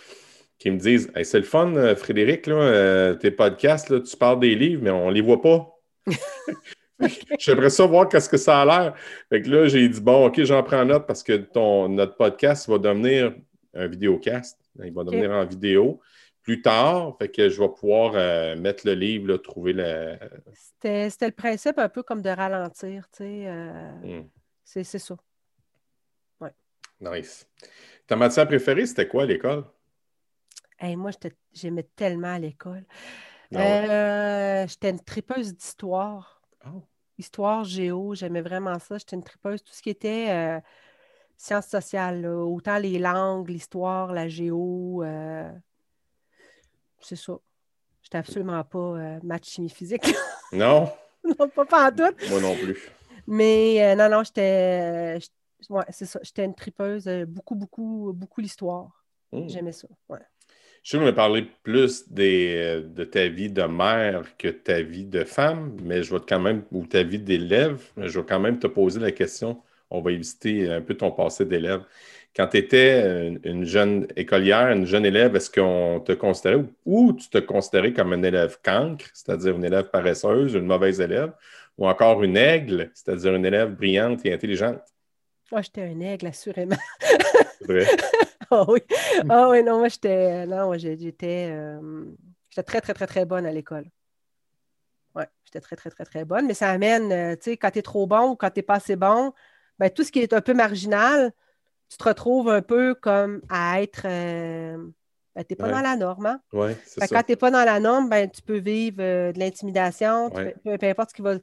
qui me disent C'est le fun, Frédéric, là, tes podcasts, tu parles des livres, mais on ne les voit pas. J'aimerais ça voir qu'est-ce que ça a l'air. Fait que là, j'ai dit, bon, OK, j'en prends note parce que ton, notre podcast va devenir un vidéocast. Il va devenir en vidéo plus tard. Fait que je vais pouvoir euh, mettre le livre, trouver le. C'était le principe un peu comme de ralentir, tu sais. Euh, hmm. C'est ça. Ouais. Nice. Ta matière préférée, c'était quoi à l'école? Moi, j'aimais tellement à l'école. Ah euh, j'étais une tripeuse d'histoire. Oh. Histoire, géo, j'aimais vraiment ça. J'étais une tripeuse. Tout ce qui était euh, sciences sociales, autant les langues, l'histoire, la géo. Euh, c'est ça. J'étais absolument pas maths, chimie, physique. Non? non, pas, pas en tout. Moi non plus. Mais non, non, j'étais. Ouais, c'est ça. J'étais une tripeuse. beaucoup, beaucoup, beaucoup l'histoire. Hmm. J'aimais ça. Ouais. Je qu'on a parlé plus euh, de ta vie de mère que ta vie de femme, mais je vais quand même, ou ta vie d'élève, je vais quand même te poser la question. On va visiter un peu ton passé d'élève. Quand tu étais une, jeune écolière, une jeune élève, est-ce qu'on te considérait ou tu te considérais comme un élève cancre, c'est-à-dire une élève paresseuse, une mauvaise élève, ou encore une aigle, c'est-à-dire une élève brillante et intelligente? Moi, j'étais un aigle, assurément. C'est vrai. Ah oui. Ah oui, non, moi, j'étais. Non, j'étais. Euh, j'étais très, très, très, très bonne à l'école. Oui, j'étais très, très, très, très bonne. Mais ça amène, euh, tu sais, quand tu es trop bon ou quand tu n'es pas assez bon, ben, tout ce qui est un peu marginal, tu te retrouves un peu comme à être. Euh, ben, tu n'es pas dans la norme. Hein? Oui, c'est ça. Quand tu n'es pas dans la norme, ben, tu peux vivre de l'intimidation, peu, importe ce qui va.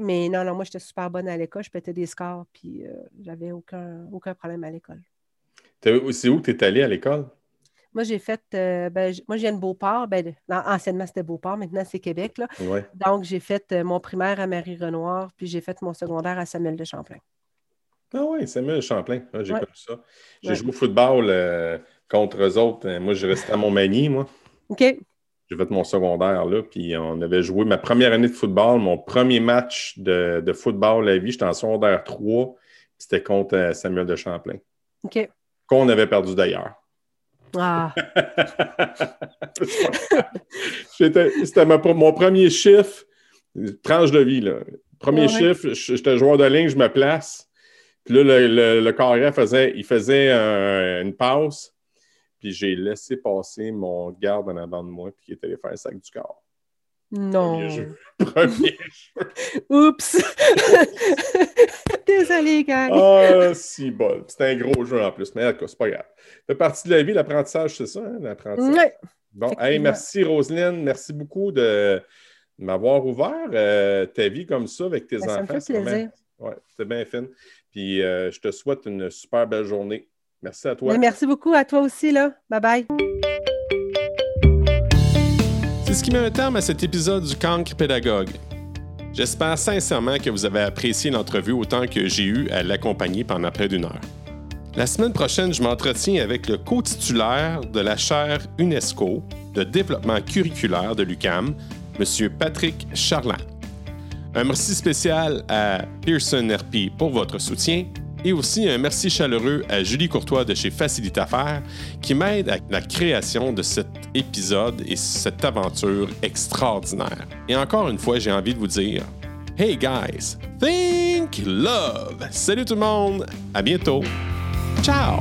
mais non, non, moi, j'étais super bonne à l'école, je pétais des scores, puis j'avais aucun, aucun problème à l'école. C'est où que tu es allé à l'école? Moi, j'ai fait. Euh, ben, moi, je viens de Beauport. Ben, anciennement, c'était Beauport. Maintenant, c'est Québec. Là. Donc, j'ai fait euh, mon primaire à Marie-Renoir, puis j'ai fait mon secondaire à Samuel de Champlain. Ah oui, Samuel de Champlain. Ah, j'ai connu ça. J'ai joué au football euh, contre eux autres. Moi, je restais à Montmagny, moi. OK. J'ai fait mon secondaire là, puis on avait joué ma première année de football, mon premier match de, de football à la vie, j'étais en secondaire 3, c'était contre Samuel de Champlain. OK qu'on avait perdu d'ailleurs. Ah. C'était mon premier chiffre, tranche de vie. Là. Premier chiffre, j'étais joueur de ligne, je me place. Puis là, le, le, carré faisait, il faisait une pause. Puis j'ai laissé passer mon garde en avant de moi, puis il était allé faire un sac du corps. Non. Premier jeu. Premier jeu. Oups! Désolé, gang. Ah, si bon. C'était un gros jeu en plus, mais c'est pas grave. Fait partie de la vie, l'apprentissage, c'est ça, hein, l'apprentissage? Oui. Bon, hey, merci Roselyne. Merci beaucoup de m'avoir ouvert euh, ta vie comme ça avec tes ben, enfants. Ça me fait plaisir. Oui, c'était bien fin. Puis je te souhaite une super belle journée. Merci à toi. merci beaucoup à toi aussi. Là. Bye bye. C'est ce qui met un terme à cet épisode du Cancre Pédagogue. J'espère sincèrement que vous avez apprécié l'entrevue autant que j'ai eu à l'accompagner pendant près d'une heure. La semaine prochaine, je m'entretiens avec le co-titulaire de la chaire UNESCO de développement curriculaire de l'UCAM, M. Patrick Charland. Un merci spécial à Pearson RP pour votre soutien et aussi un merci chaleureux à Julie Courtois de chez Facilite Affaires qui m'aide à la création de cet épisode et cette aventure extraordinaire. Et encore une fois, j'ai envie de vous dire Hey guys, think love! Salut tout le monde! À bientôt! Ciao!